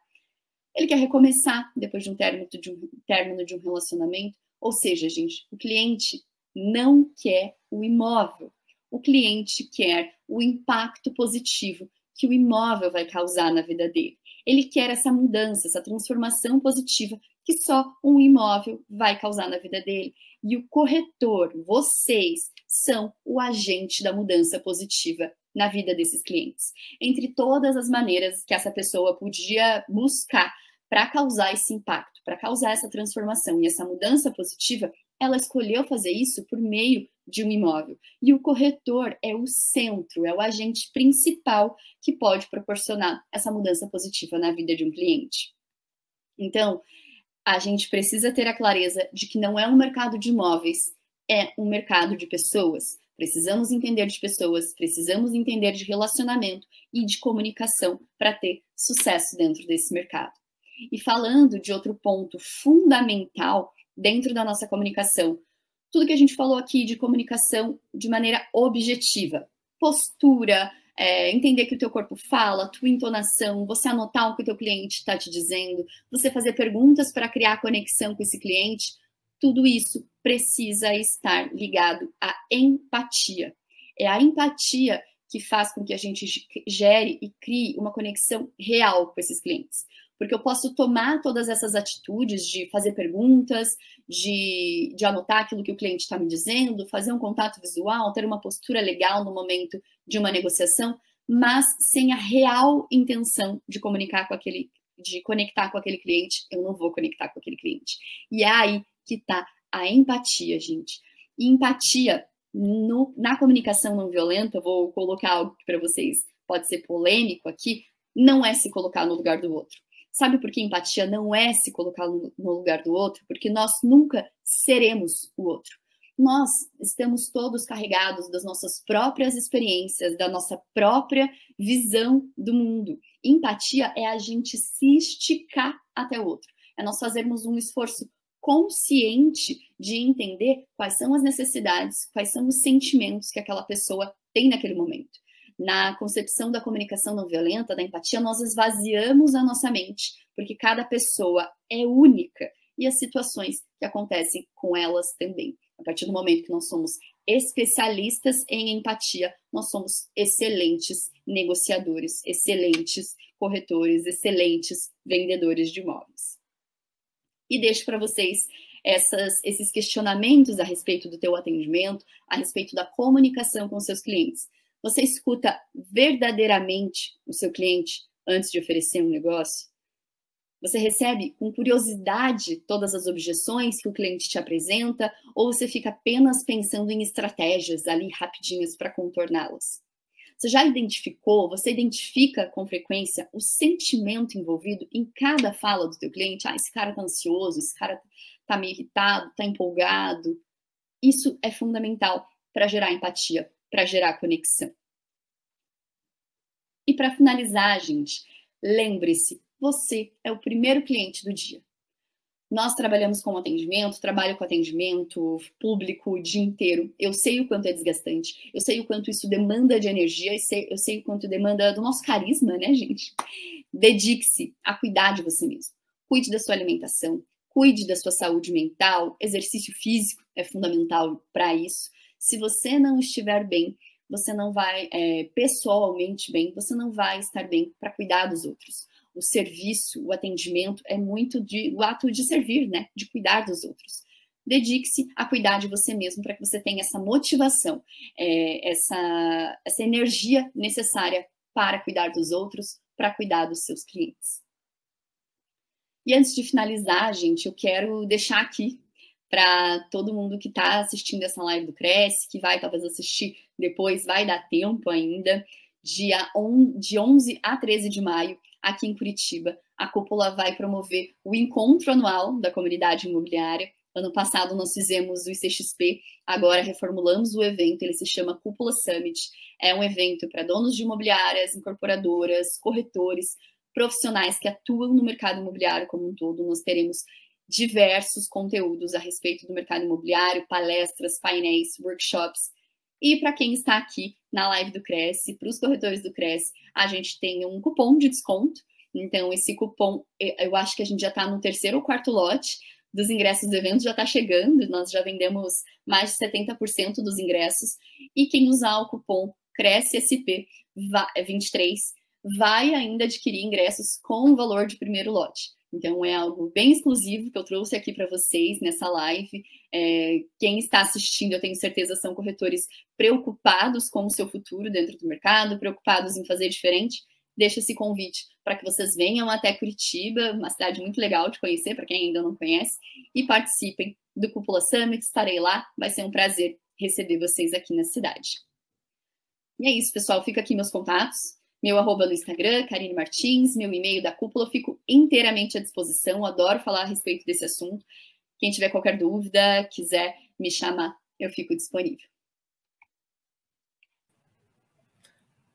Speaker 3: Ele quer recomeçar depois de um término de um, término de um relacionamento, ou seja, gente, o cliente não quer o imóvel. O cliente quer o impacto positivo que o imóvel vai causar na vida dele. Ele quer essa mudança, essa transformação positiva que só um imóvel vai causar na vida dele. E o corretor, vocês, são o agente da mudança positiva na vida desses clientes. Entre todas as maneiras que essa pessoa podia buscar para causar esse impacto, para causar essa transformação e essa mudança positiva, ela escolheu fazer isso por meio de um imóvel. E o corretor é o centro, é o agente principal que pode proporcionar essa mudança positiva na vida de um cliente. Então, a gente precisa ter a clareza de que não é um mercado de imóveis, é um mercado de pessoas. Precisamos entender de pessoas, precisamos entender de relacionamento e de comunicação para ter sucesso dentro desse mercado. E falando de outro ponto fundamental dentro da nossa comunicação, tudo que a gente falou aqui de comunicação de maneira objetiva, postura, é, entender que o teu corpo fala, tua entonação, você anotar o que o teu cliente está te dizendo, você fazer perguntas para criar conexão com esse cliente, tudo isso precisa estar ligado à empatia. É a empatia que faz com que a gente gere e crie uma conexão real com esses clientes porque eu posso tomar todas essas atitudes de fazer perguntas, de, de anotar aquilo que o cliente está me dizendo, fazer um contato visual, ter uma postura legal no momento de uma negociação, mas sem a real intenção de comunicar com aquele, de conectar com aquele cliente, eu não vou conectar com aquele cliente. E é aí que está a empatia, gente. E empatia no, na comunicação não violenta, vou colocar algo para vocês pode ser polêmico aqui, não é se colocar no lugar do outro. Sabe por que empatia não é se colocar no, lugar do outro? Porque nós nunca seremos o outro. Nós estamos todos carregados das nossas próprias experiências, da nossa própria visão do mundo. Empatia é a gente se esticar até o outro. É nós fazermos um esforço consciente de entender quais são as necessidades, quais são os sentimentos que aquela pessoa tem naquele momento na concepção da comunicação não violenta, da empatia, nós esvaziamos a nossa mente, porque cada pessoa é única e as situações que acontecem com elas também. A partir do momento que nós somos especialistas em empatia, nós somos excelentes negociadores, excelentes corretores, excelentes vendedores de imóveis. E deixo para vocês essas, esses questionamentos a respeito do teu atendimento, a respeito da comunicação com seus clientes. Você escuta verdadeiramente o seu cliente antes de oferecer um negócio? Você recebe com curiosidade todas as objeções que o cliente te apresenta ou você fica apenas pensando em estratégias ali rapidinhas para contorná-las? Você já identificou, você identifica com frequência o sentimento envolvido em cada fala do teu cliente? Ah, esse cara tá ansioso, esse cara tá meio irritado, tá empolgado. Isso é fundamental para gerar empatia para gerar conexão. E para finalizar, gente, lembre-se, você é o primeiro cliente do dia. Nós trabalhamos com atendimento, trabalho com atendimento público o dia inteiro. Eu sei o quanto é desgastante, eu sei o quanto isso demanda de energia, eu sei, eu sei o quanto demanda do nosso carisma, né, gente? Dedique-se a cuidar de você mesmo. Cuide da sua alimentação, cuide da sua saúde mental, exercício físico é fundamental para isso. Se você não estiver bem, você não vai, é, pessoalmente bem, você não vai estar bem para cuidar dos outros. O serviço, o atendimento é muito de, o ato de servir, né? De cuidar dos outros. Dedique-se a cuidar de você mesmo para que você tenha essa motivação, é, essa, essa energia necessária para cuidar dos outros, para cuidar dos seus clientes. E antes de finalizar, gente, eu quero deixar aqui para todo mundo que está assistindo essa live do Cresce, que vai talvez assistir depois, vai dar tempo ainda. Dia on, de 11 a 13 de maio, aqui em Curitiba, a Cúpula vai promover o encontro anual da comunidade imobiliária. Ano passado nós fizemos o ICXP, agora reformulamos o evento, ele se chama Cúpula Summit. É um evento para donos de imobiliárias, incorporadoras, corretores, profissionais que atuam no mercado imobiliário como um todo. Nós teremos diversos conteúdos a respeito do mercado imobiliário, palestras, painéis, workshops. E para quem está aqui na live do Cresce, para os corretores do Cresce, a gente tem um cupom de desconto. Então, esse cupom, eu acho que a gente já está no terceiro ou quarto lote dos ingressos do evento, já está chegando. Nós já vendemos mais de 70% dos ingressos. E quem usar o cupom CRESCE-SP23 vai ainda adquirir ingressos com o valor de primeiro lote. Então, é algo bem exclusivo que eu trouxe aqui para vocês nessa live. É, quem está assistindo, eu tenho certeza, são corretores preocupados com o seu futuro dentro do mercado, preocupados em fazer diferente. Deixo esse convite para que vocês venham até Curitiba, uma cidade muito legal de conhecer, para quem ainda não conhece, e participem do Cúpula Summit. Estarei lá, vai ser um prazer receber vocês aqui na cidade. E é isso, pessoal. Fica aqui meus contatos meu arroba no Instagram, Karine Martins, meu e-mail da cúpula, fico inteiramente à disposição, adoro falar a respeito desse assunto. Quem tiver qualquer dúvida, quiser me chamar, eu fico disponível.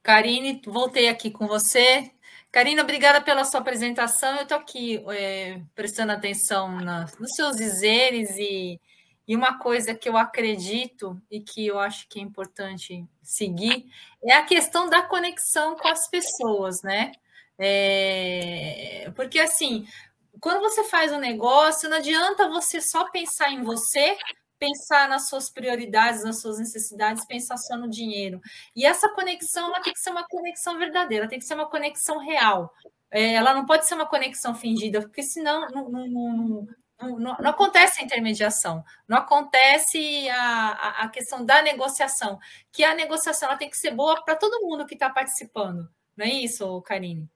Speaker 2: Karine, voltei aqui com você. Karine, obrigada pela sua apresentação. Eu estou aqui é, prestando atenção na, nos seus dizeres e e uma coisa que eu acredito e que eu acho que é importante seguir é a questão da conexão com as pessoas, né? É... Porque assim, quando você faz um negócio, não adianta você só pensar em você, pensar nas suas prioridades, nas suas necessidades, pensar só no dinheiro. E essa conexão ela tem que ser uma conexão verdadeira, tem que ser uma conexão real. É, ela não pode ser uma conexão fingida, porque senão não, não, não, não, não, acontece a intermediação, não acontece a, a, questão da negociação, que a negociação ela tem que ser boa para todo mundo que está participando, não é isso, Karine?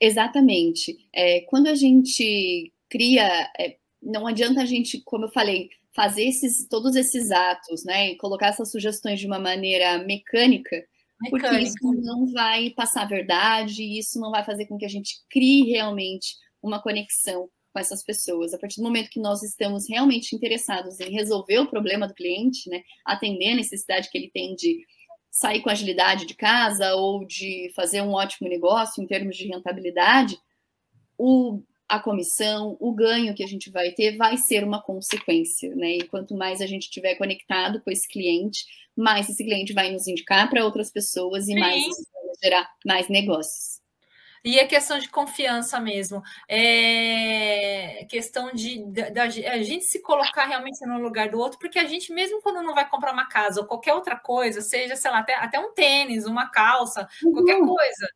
Speaker 3: Exatamente. É, quando a gente cria, é, não adianta a gente, como eu falei, fazer esses, todos esses atos, né, e colocar essas sugestões de uma maneira mecânica, mecânica, porque isso não vai passar a verdade, isso não vai fazer com que a gente crie realmente uma conexão com essas pessoas. A partir do momento que nós estamos realmente interessados em resolver o problema do cliente, né, atender a necessidade que ele tem de sair com agilidade de casa ou de fazer um ótimo negócio em termos de rentabilidade, o, a comissão, o ganho que a gente vai ter vai ser uma consequência, né? E quanto mais a gente estiver conectado com esse cliente, mais esse cliente vai nos indicar para outras pessoas e Sim. mais vai gerar mais negócios.
Speaker 2: E é questão de confiança mesmo. É questão de, da a gente se colocar realmente no lugar do outro, porque a gente, mesmo quando não vai comprar uma casa ou qualquer outra coisa, seja, sei lá, até, até um tênis, uma calça, uhum. qualquer coisa,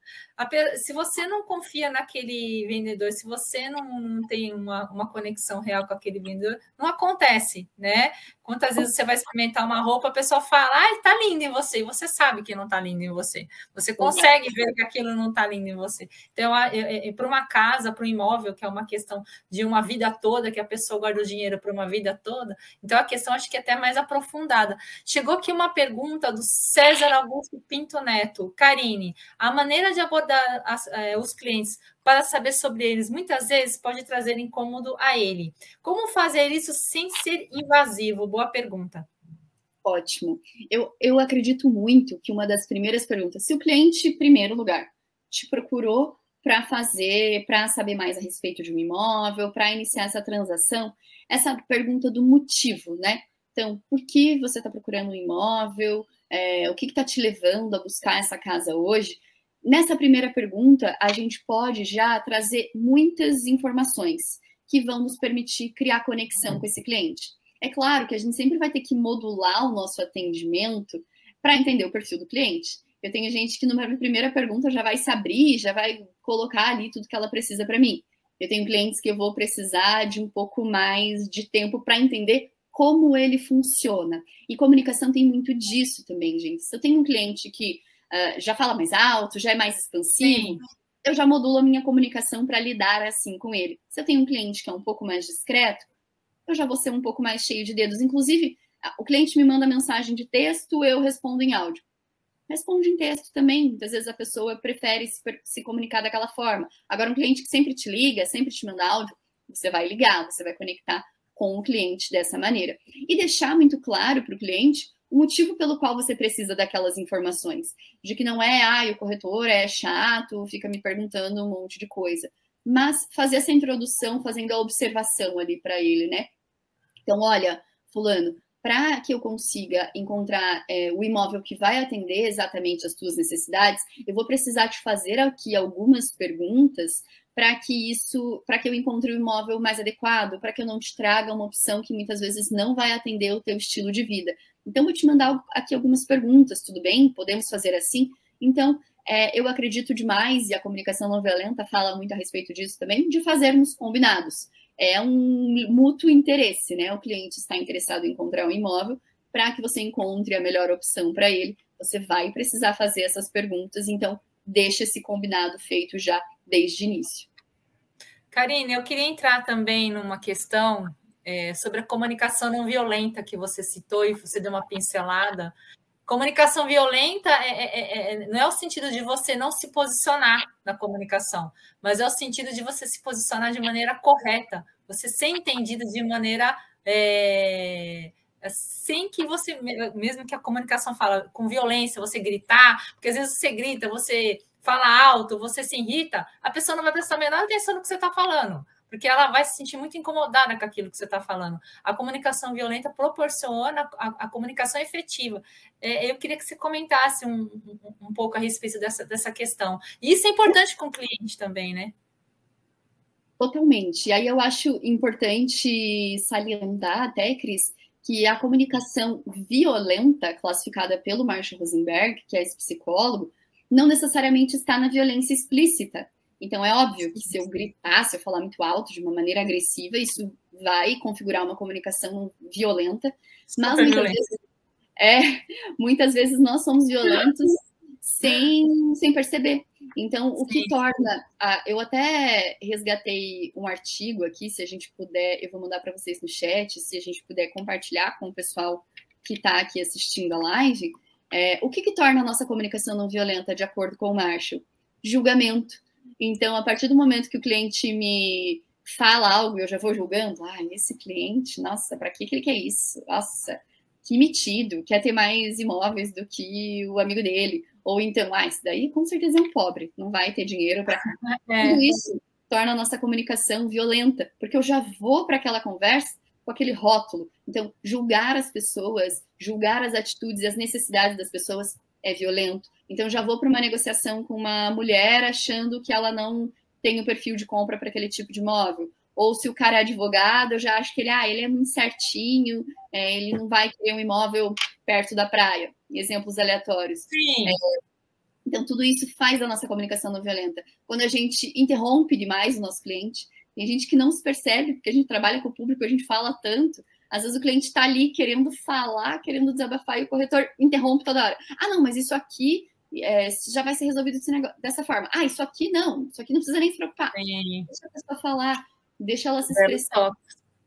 Speaker 2: se você não confia naquele vendedor, se você não, não tem uma, uma conexão real com aquele vendedor, não acontece, né? Quantas vezes você vai experimentar uma roupa, a pessoa fala, ai, tá lindo em você, e você sabe que não tá lindo em você. Você consegue ver que aquilo não tá lindo em você. Então, para uma casa, para um imóvel, que é uma questão de uma vida toda, que a pessoa guarda o dinheiro para uma vida toda, então a questão acho que é até mais aprofundada. Chegou aqui uma pergunta do César Augusto Pinto Neto. Karine, a maneira de abordar abordar as, é, os clientes para saber sobre eles, muitas vezes pode trazer incômodo a ele. Como fazer isso sem ser invasivo? Boa pergunta.
Speaker 3: Ótimo. Eu, eu acredito muito que uma das primeiras perguntas, se o cliente, em primeiro lugar, te procurou para fazer, para saber mais a respeito de um imóvel, para iniciar essa transação, essa pergunta do motivo, né? Então, por que você está procurando um imóvel? É, o que está te levando a buscar essa casa hoje? Nessa primeira pergunta, a gente pode já trazer muitas informações que vão nos permitir criar conexão com esse cliente. É claro que a gente sempre vai ter que modular o nosso atendimento para entender o perfil do cliente. Eu tenho gente que numa primeira pergunta já vai se abrir, já vai colocar ali tudo que ela precisa para mim. Eu tenho clientes que eu vou precisar de um pouco mais de tempo para entender como ele funciona. E comunicação tem muito disso também, gente. Se eu tenho um cliente que uh, já fala mais alto, já é mais expansivo, Sim. eu já modulo a minha comunicação para lidar assim com ele. Se eu tenho um cliente que é um pouco mais discreto, eu já vou ser um pouco mais cheio de dedos. Inclusive, o cliente me manda mensagem de texto, eu respondo em áudio. Responde em texto também. Muitas vezes a pessoa prefere se, se comunicar daquela forma. Agora, um cliente que sempre te liga, sempre te manda áudio, você vai ligar, você vai conectar com o cliente dessa maneira. E deixar muito claro para o cliente o motivo pelo qual você precisa daquelas informações. De que não é, ah, o corretor é chato, fica me perguntando um monte de coisa. Mas fazer essa introdução, fazendo a observação ali para ele, né? Então, olha, Fulano, para que eu consiga encontrar é, o imóvel que vai atender exatamente as tuas necessidades, eu vou precisar te fazer aqui algumas perguntas para que isso, para que eu encontre o imóvel mais adequado, para que eu não te traga uma opção que muitas vezes não vai atender o teu estilo de vida. Então, vou te mandar aqui algumas perguntas, tudo bem? Podemos fazer assim? Então, é, eu acredito demais, e a comunicação não violenta fala muito a respeito disso também, de fazermos combinados. É um mútuo interesse, né? O cliente está interessado em comprar um imóvel, para que você encontre a melhor opção para ele, você vai precisar fazer essas perguntas, então deixa esse combinado feito já desde o início.
Speaker 2: Karine, eu queria entrar também numa questão é, sobre a comunicação não violenta que você citou e você deu uma pincelada. Comunicação violenta é, é, é, é, não é o sentido de você não se posicionar na comunicação, mas é o sentido de você se posicionar de maneira correta, você ser entendido de maneira é, sem que você, mesmo que a comunicação fala com violência, você gritar, porque às vezes você grita, você fala alto, você se irrita, a pessoa não vai prestar a menor atenção no que você está falando porque ela vai se sentir muito incomodada com aquilo que você está falando. A comunicação violenta proporciona a, a comunicação efetiva. É, eu queria que você comentasse um, um, um, pouco a respeito dessa, dessa questão. E isso é importante com o cliente também, né?
Speaker 3: Totalmente. E aí eu acho importante salientar até, Cris, que a comunicação violenta, classificada pelo Marshall Rosenberg, que é esse psicólogo, não necessariamente está na violência explícita então, é óbvio que se eu gritar, se eu falar muito alto, de uma maneira agressiva, isso vai configurar uma comunicação violenta. Mas muitas vezes, é, muitas vezes nós somos violentos sem, sem perceber. Então, o que torna. A, eu até resgatei um artigo aqui, se a gente puder, eu vou mandar para vocês no chat, se a gente puder compartilhar com o pessoal que está aqui assistindo a live. É, o que, que torna a nossa comunicação não violenta, de acordo com o Marshall? Julgamento. Então, a partir do momento que o cliente me fala algo, eu já vou julgando. Ah, esse cliente, nossa, para que, que ele quer isso? Nossa, que metido, quer ter mais imóveis do que o amigo dele. Ou então, ah, isso daí com certeza é um pobre, não vai ter dinheiro para. É. Tudo isso torna a nossa comunicação violenta, porque eu já vou para aquela conversa com aquele rótulo. Então, julgar as pessoas, julgar as atitudes e as necessidades das pessoas é violento. Então, já vou para uma negociação com uma mulher achando que ela não tem o perfil de compra para aquele tipo de imóvel. Ou se o cara é advogado, eu já acho que ele, ah, ele é muito certinho, é, ele não vai querer um imóvel perto da praia. Exemplos aleatórios.
Speaker 2: Sim. É,
Speaker 3: então, tudo isso faz da nossa comunicação não violenta. Quando a gente interrompe demais o nosso cliente, tem gente que não se percebe, porque a gente trabalha com o público, a gente fala tanto. Às vezes o cliente está ali querendo falar, querendo desabafar, e o corretor interrompe toda hora. Ah, não, mas isso aqui é, já vai ser resolvido dessa forma. Ah, isso aqui não, isso aqui não precisa nem se preocupar.
Speaker 2: Sim.
Speaker 3: Deixa a pessoa falar, deixa ela se expressar.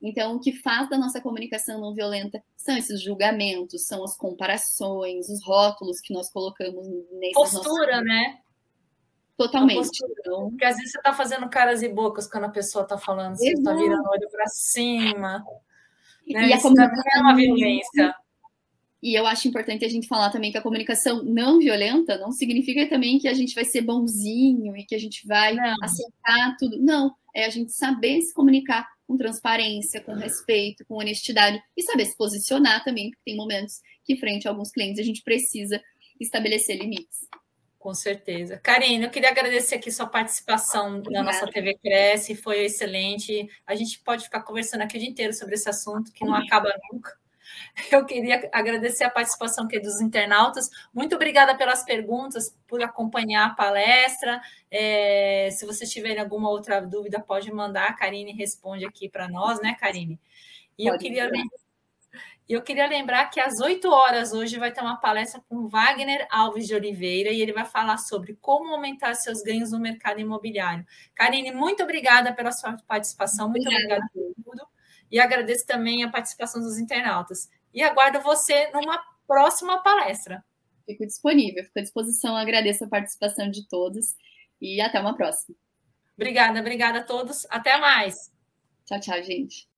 Speaker 3: Então, o que faz da nossa comunicação não violenta são esses julgamentos, são as comparações, os rótulos que nós colocamos nesse
Speaker 2: Postura, nossas... né?
Speaker 3: Totalmente.
Speaker 2: Então... Porque às vezes você está fazendo caras e bocas quando a pessoa está falando, você está virando o olho para cima. Né? E a comunicação é uma violência.
Speaker 3: E eu acho importante a gente falar também que a comunicação não violenta não significa também que a gente vai ser bonzinho e que a gente vai não. aceitar tudo. Não, é a gente saber se comunicar com transparência, com respeito, com honestidade e saber se posicionar também, porque tem momentos que, frente a alguns clientes, a gente precisa estabelecer limites.
Speaker 2: Com certeza. Karine, eu queria agradecer aqui sua participação Obrigada. na nossa TV Cresce, foi excelente. A gente pode ficar conversando aqui o dia inteiro sobre esse assunto, que não acaba nunca. Eu queria agradecer a participação aqui dos internautas. Muito obrigada pelas perguntas, por acompanhar a palestra. É, se vocês tiverem alguma outra dúvida, pode mandar. A Karine responde aqui para nós, né, Karine? E eu queria, eu queria lembrar que às 8 horas hoje vai ter uma palestra com Wagner Alves de Oliveira e ele vai falar sobre como aumentar seus ganhos no mercado imobiliário. Karine, muito obrigada pela sua participação, muito obrigada, obrigada por tudo. E agradeço também a participação dos internautas. E aguardo você numa próxima palestra.
Speaker 3: Fico disponível, fico à disposição, agradeço a participação de todos e até uma próxima.
Speaker 2: Obrigada, obrigada a todos. Até mais.
Speaker 3: Tchau, tchau, gente.